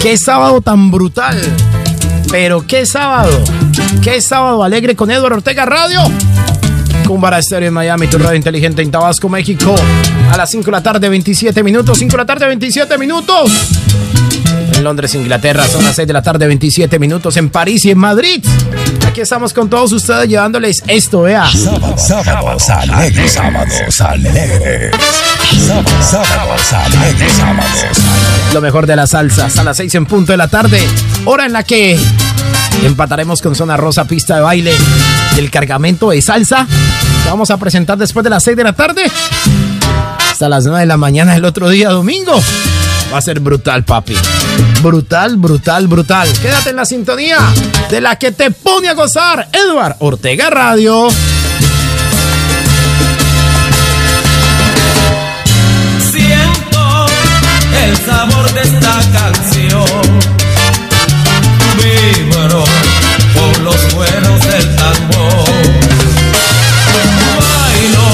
Qué sábado tan brutal. Pero qué sábado. Qué sábado alegre con Eduardo Ortega Radio. Cumbara Estéreo en Miami, tu radio inteligente en Tabasco, México. A las 5 de la tarde, 27 minutos. 5 de la tarde, 27 minutos. En Londres, Inglaterra, son las 6 de la tarde, 27 minutos. En París y en Madrid. Aquí estamos con todos ustedes llevándoles esto, vea. Sábados, sábados alegres. Sábados alegres. Lo mejor de la salsa hasta las 6 en punto de la tarde, hora en la que empataremos con Zona Rosa, pista de baile del cargamento de salsa. Vamos a presentar después de las 6 de la tarde hasta las 9 de la mañana el otro día, domingo. Va a ser brutal, papi. Brutal, brutal, brutal. Quédate en la sintonía de la que te pone a gozar, Edward Ortega Radio. El sabor de esta canción. Vibro por los cueros del tambor. Bailo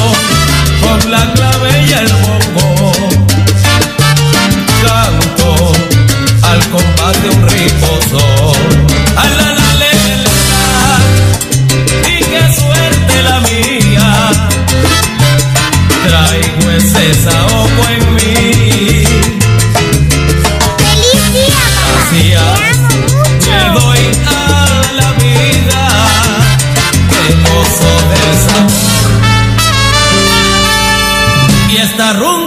con la clave y el bongo. Canto al compás de un rico son. A la la la. Y qué suerte la mía. Traigo ese saoco Y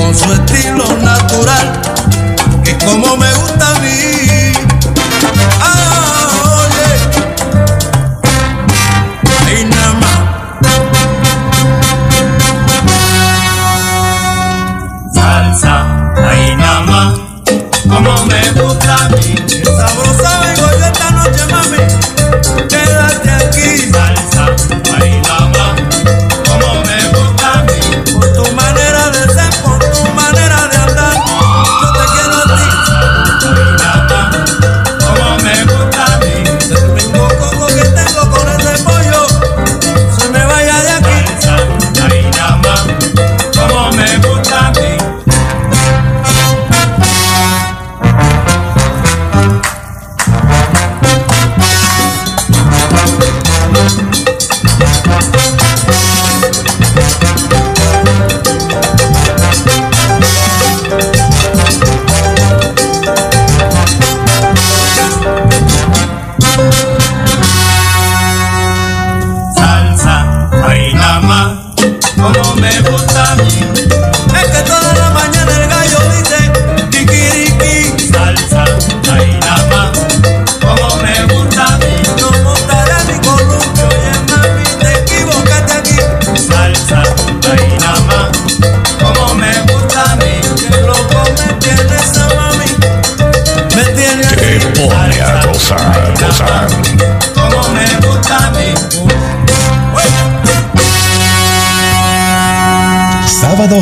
On se retire.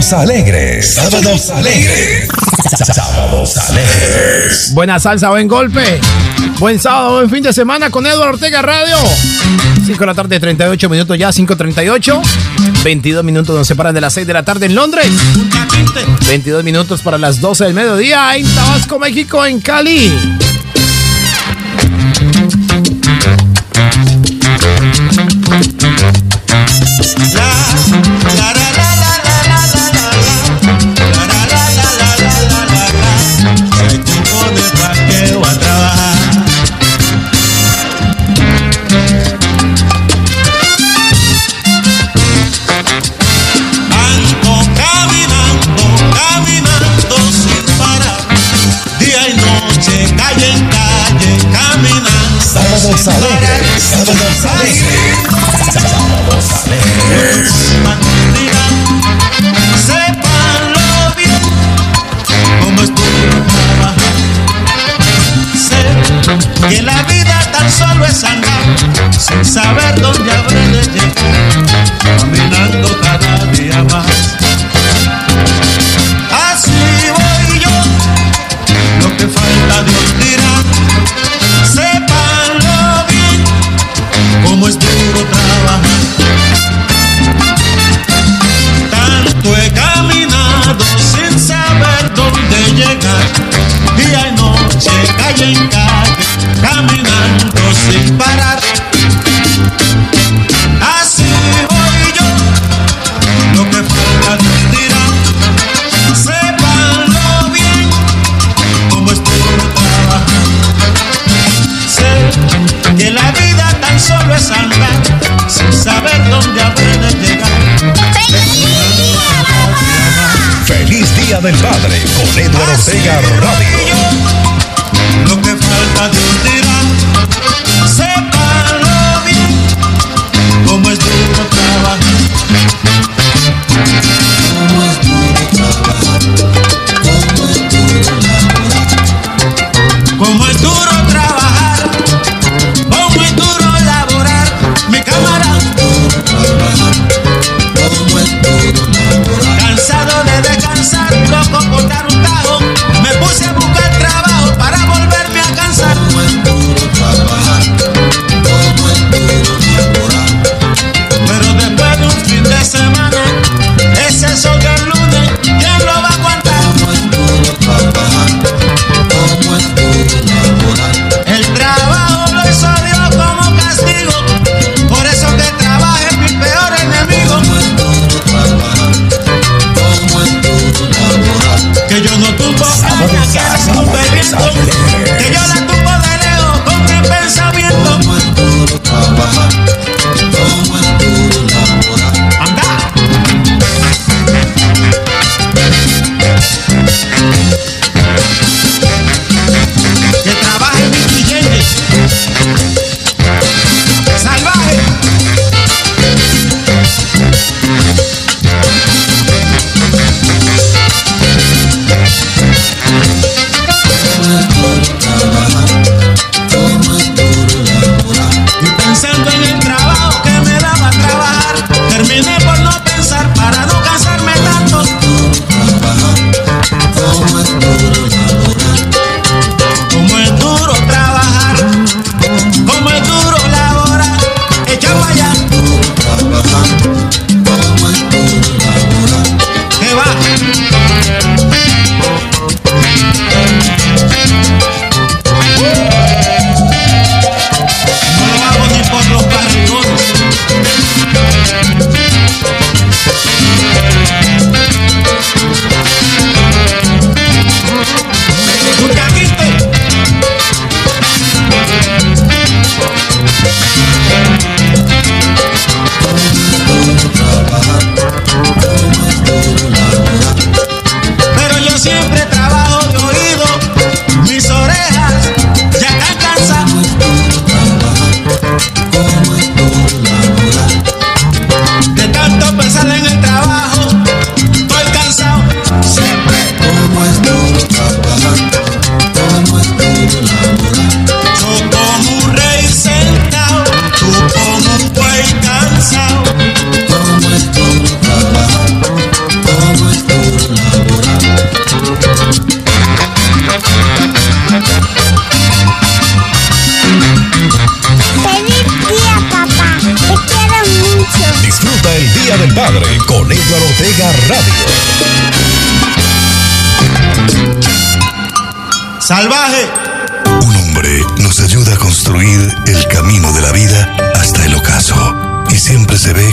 Sábados alegres. Sábados alegres. Sábados alegres. Buena salsa, buen golpe. Buen sábado, buen fin de semana con Eduardo Ortega Radio. 5 de la tarde, 38 minutos ya, 5.38. 22 minutos nos separan de las 6 de la tarde en Londres. 22 minutos para las 12 del mediodía en Tabasco, México, en Cali. Del Padre con Eduardo ah, Ortega Radio. Lo que falta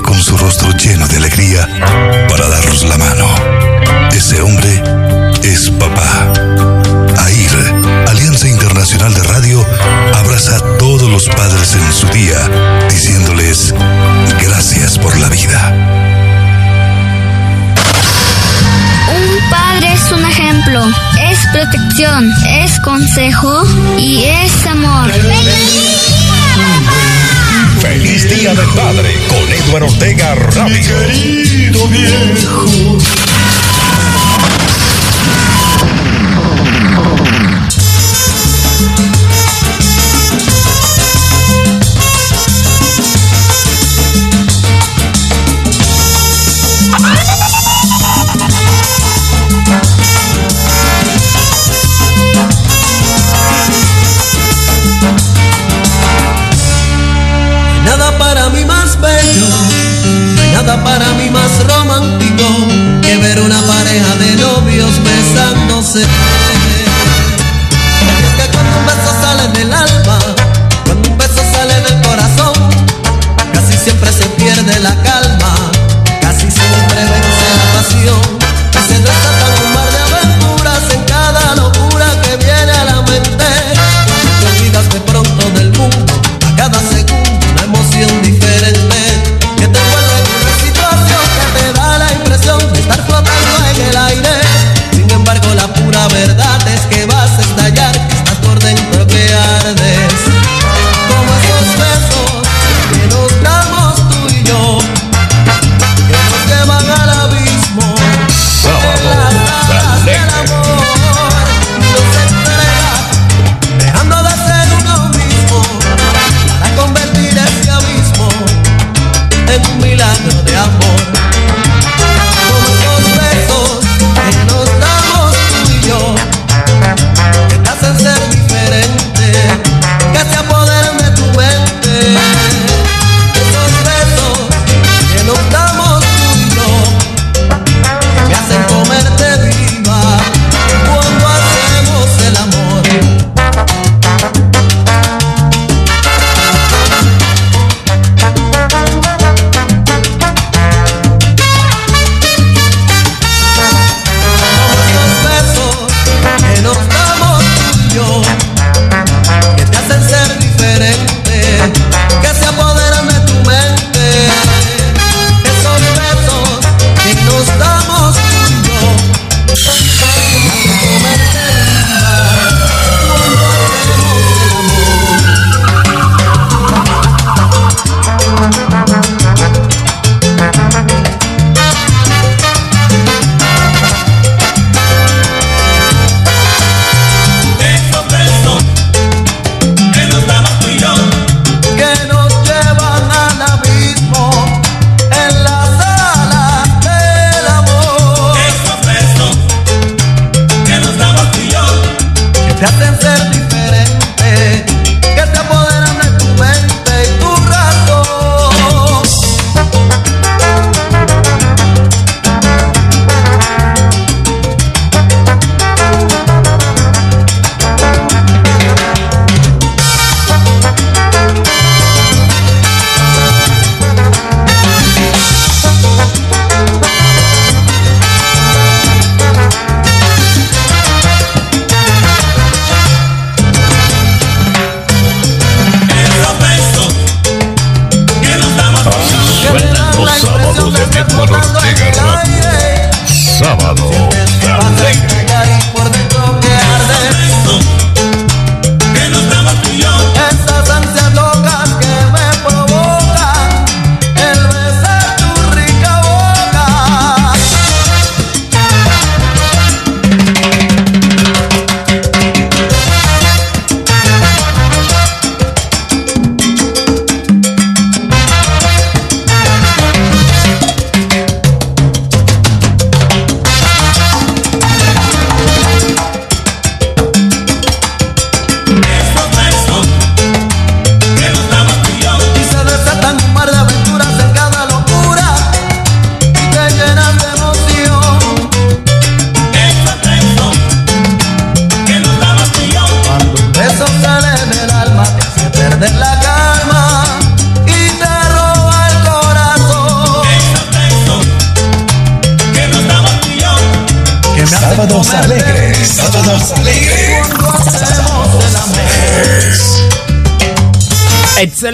con su rostro lleno de alegría para darnos la mano. Ese hombre es papá. AIR, Alianza Internacional de Radio, abraza a todos los padres en su día, diciéndoles gracias por la vida. Un padre es un ejemplo, es protección, es consejo y es amor. Feliz Día del Padre con Eduardo Ortega Radio. Querido viejo.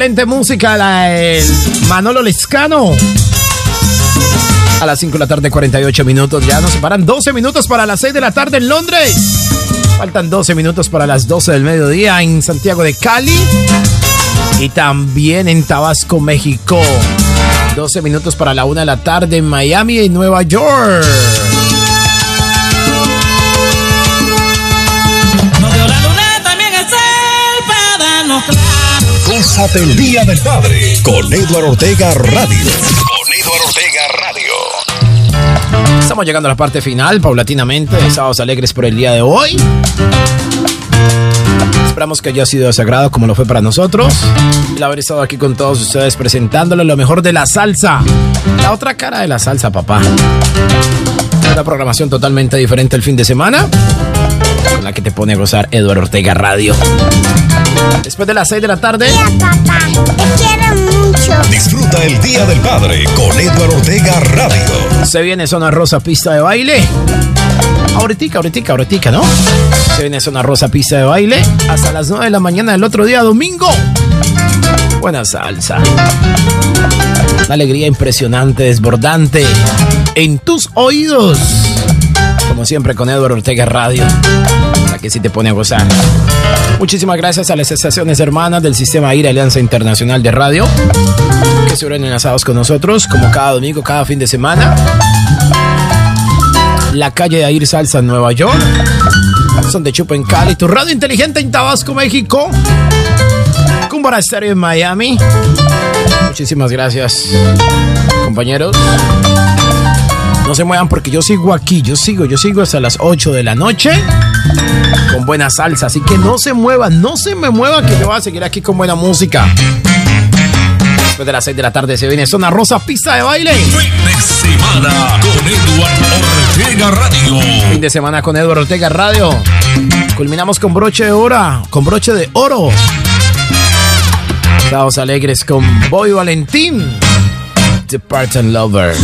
Música, la del Manolo Lescano. A las 5 de la tarde, 48 minutos. Ya nos separan 12 minutos para las 6 de la tarde en Londres. Faltan 12 minutos para las 12 del mediodía en Santiago de Cali. Y también en Tabasco, México. 12 minutos para la 1 de la tarde en Miami y Nueva York. Gózate el Día del Padre con Eduardo Ortega Radio. Con Eduardo Ortega Radio. Estamos llegando a la parte final, paulatinamente, de Sábados Alegres por el día de hoy. Esperamos que haya sido de sagrado como lo fue para nosotros. El haber estado aquí con todos ustedes presentándole lo mejor de la salsa. La otra cara de la salsa, papá. Una programación totalmente diferente el fin de semana. Con la que te pone a gozar Eduardo Ortega Radio. Después de las 6 de la tarde. papá, te quiero mucho. Disfruta el Día del Padre con Eduardo Ortega Radio. Se viene Zona Rosa Pista de Baile. Ahorita, ahorita, ahorita, ¿no? Se viene Zona Rosa Pista de Baile hasta las 9 de la mañana del otro día, domingo. Buena salsa. Una alegría impresionante, desbordante. En tus oídos. Como siempre con Eduardo Ortega Radio. La que sí te pone a gozar. Muchísimas gracias a las estaciones hermanas del sistema AIRA Alianza Internacional de Radio. Que se unen enlazados con nosotros, como cada domingo, cada fin de semana la calle de Air Salsa en Nueva York. Son de Chupa en Cali, tu radio inteligente en Tabasco, México. Cumbara Stereo en Miami. Muchísimas gracias, compañeros. No se muevan porque yo sigo aquí, yo sigo, yo sigo hasta las 8 de la noche con buena salsa. Así que no se muevan, no se me muevan que yo voy a seguir aquí con buena música. Después de las 6 de la tarde se viene Zona Rosa Pista de Baile. Fin de semana con Eduardo Ortega Radio. Fin de semana con Eduardo Ortega Radio. Culminamos con broche de oro, con broche de oro. Estamos alegres con Boy Valentín. The Parton Lover.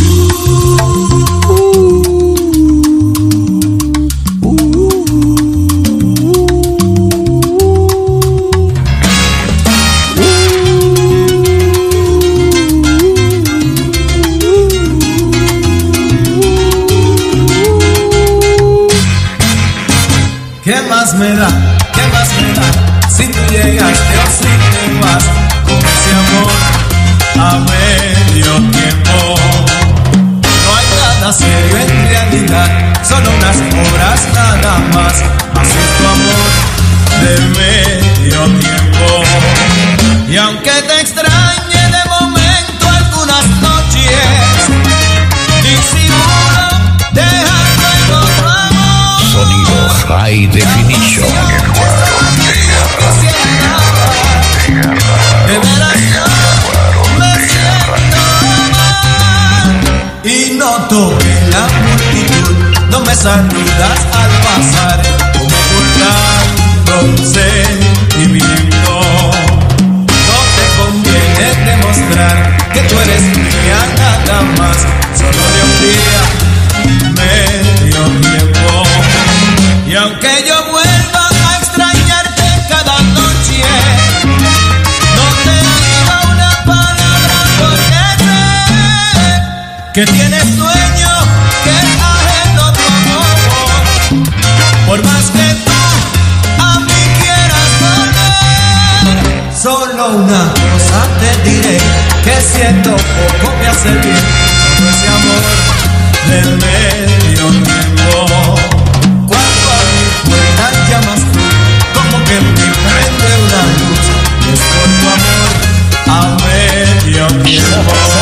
¿Qué más me da? ¿Qué más me da? Si tú llegaste o si te vas con ese amor a medio tiempo. No hay nada serio en realidad, solo unas horas nada más. Así es tu amor de medio tiempo. Y aunque te High Definition. Y noto que la multitud no me saludas al pasar Como ocultando un sentimiento No te conviene demostrar que tú eres mía nada más Solo de un día, aunque yo vuelva a extrañarte cada noche no te digo una palabra porque sé que tienes dueño que es ajeno tu amor. Por más que tú a mí quieras volver, solo una cosa te diré que siento poco me hace bien todo ese amor del medio tiempo. A medio tiempo.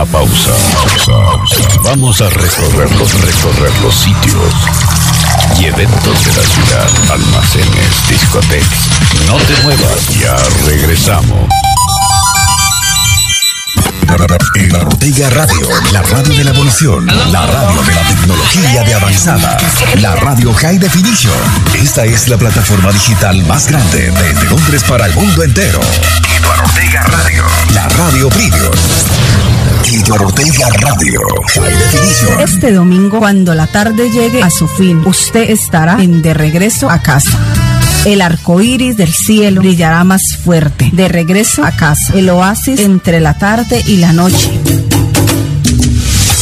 Una pausa. Vamos a recorrer los, recorrer los sitios y eventos de la ciudad, almacenes, discotecas. No te muevas, ya regresamos. En Ortega Radio, la radio de la evolución, la radio de la tecnología de avanzada, la radio High Definition. Esta es la plataforma digital más grande desde Londres para el mundo entero. Eduardo Ortega Radio, la radio Premium. Radio. Este domingo, cuando la tarde llegue a su fin, usted estará en de regreso a casa. El arco iris del cielo brillará más fuerte. De regreso a casa, el oasis entre la tarde y la noche.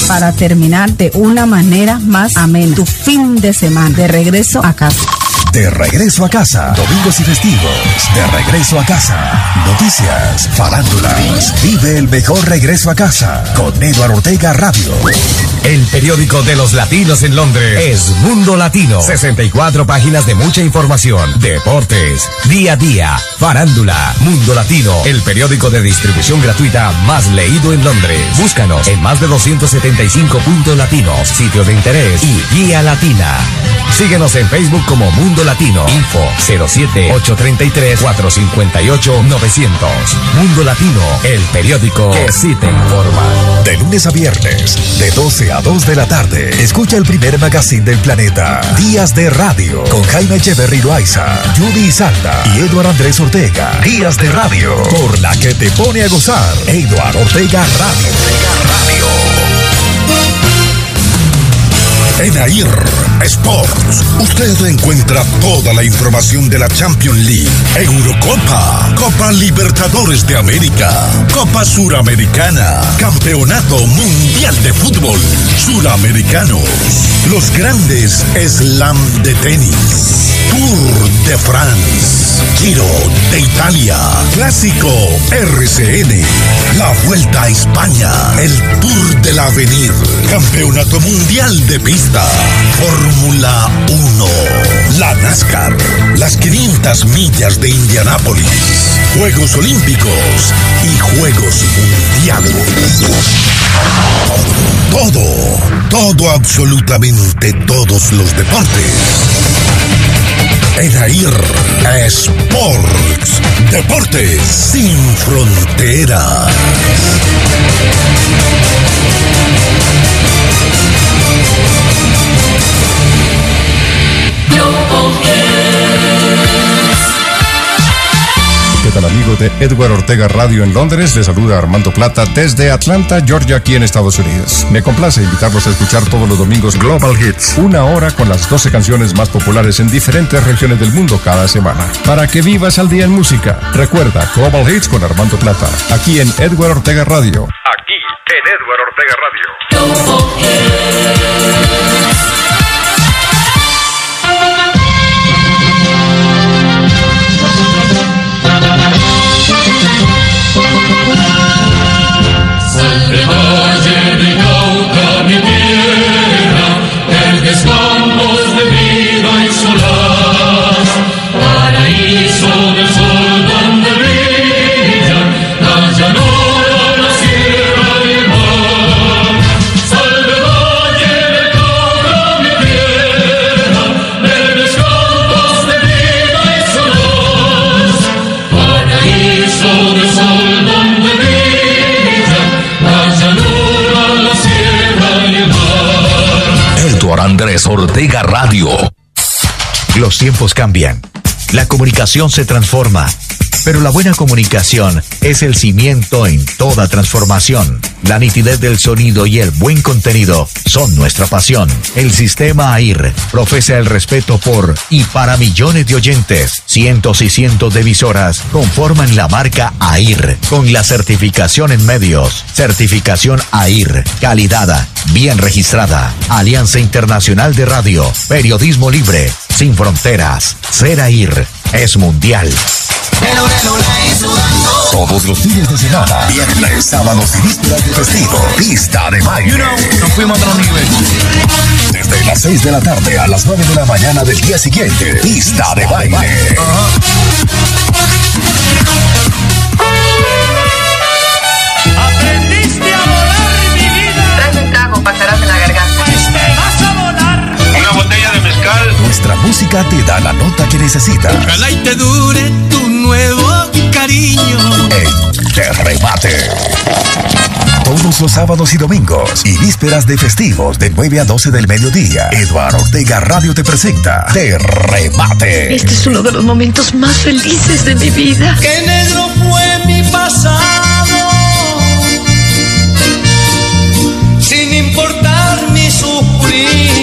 Para terminar de una manera más amena, tu fin de semana. De regreso a casa. De regreso a casa, domingos y festivos. De regreso a casa, noticias, farándulas. Vive el mejor regreso a casa con Eduardo Ortega Radio. El periódico de los latinos en Londres es Mundo Latino. 64 páginas de mucha información, deportes, día a día, farándula. Mundo Latino, el periódico de distribución gratuita más leído en Londres. Búscanos en más de 275 puntos latinos, sitios de interés y guía latina. Síguenos en Facebook como Mundo Latino. Info 07 833 458 900. Mundo Latino, el periódico que sí te informa. De lunes a viernes, de 12 a 2 de la tarde, escucha el primer magazine del planeta, Días de Radio, con Jaime Echeverry Loaiza, Judy Salta y Eduardo Andrés Ortega. Días de Radio, por la que te pone a gozar. Eduardo Ortega Radio. En AIR Sports, usted encuentra toda la información de la Champions League, Eurocopa, Copa Libertadores de América, Copa Suramericana, Campeonato Mundial de Fútbol, Suramericanos, los grandes Slam de tenis, Tour de France, Giro de Italia, Clásico RCN, la Vuelta a España, el Tour del Avenir, Campeonato Mundial de Pista, Fórmula 1, la NASCAR, las 500 millas de Indianápolis, Juegos Olímpicos y Juegos Mundiales. Todo, todo, absolutamente todos los deportes. En AIR Sports, deportes sin fronteras. ¿Qué tal amigos de Edward Ortega Radio en Londres? Les saluda Armando Plata desde Atlanta, Georgia, aquí en Estados Unidos. Me complace invitarlos a escuchar todos los domingos Global Hits, una hora con las 12 canciones más populares en diferentes regiones del mundo cada semana. Para que vivas al día en música, recuerda Global Hits con Armando Plata, aquí en Edward Ortega Radio. Aquí en Edward Ortega Radio. Everybody Ortega Radio. Los tiempos cambian, la comunicación se transforma, pero la buena comunicación es el cimiento en toda transformación. La nitidez del sonido y el buen contenido son nuestra pasión. El sistema AIR profesa el respeto por y para millones de oyentes. Cientos y cientos de emisoras conforman la marca AIR con la certificación en medios. Certificación AIR, calidad, bien registrada. Alianza Internacional de Radio, periodismo libre, sin fronteras. Ser AIR es mundial. Todos los fines de semana, viernes, sábados y vísperas de festivo, pista de baile. Nos fuimos a otro nivel. Desde las 6 de la tarde a las 9 de la mañana del día siguiente, pista de baile. Nuestra música te da la nota que necesitas. Ojalá y te dure tu nuevo cariño. El te remate. Todos los sábados y domingos y vísperas de festivos de 9 a 12 del mediodía, Eduardo Ortega Radio te presenta Te Remate. Este es uno de los momentos más felices de mi vida. ¡Qué negro fue mi pasado! Sin importar mi sufrir.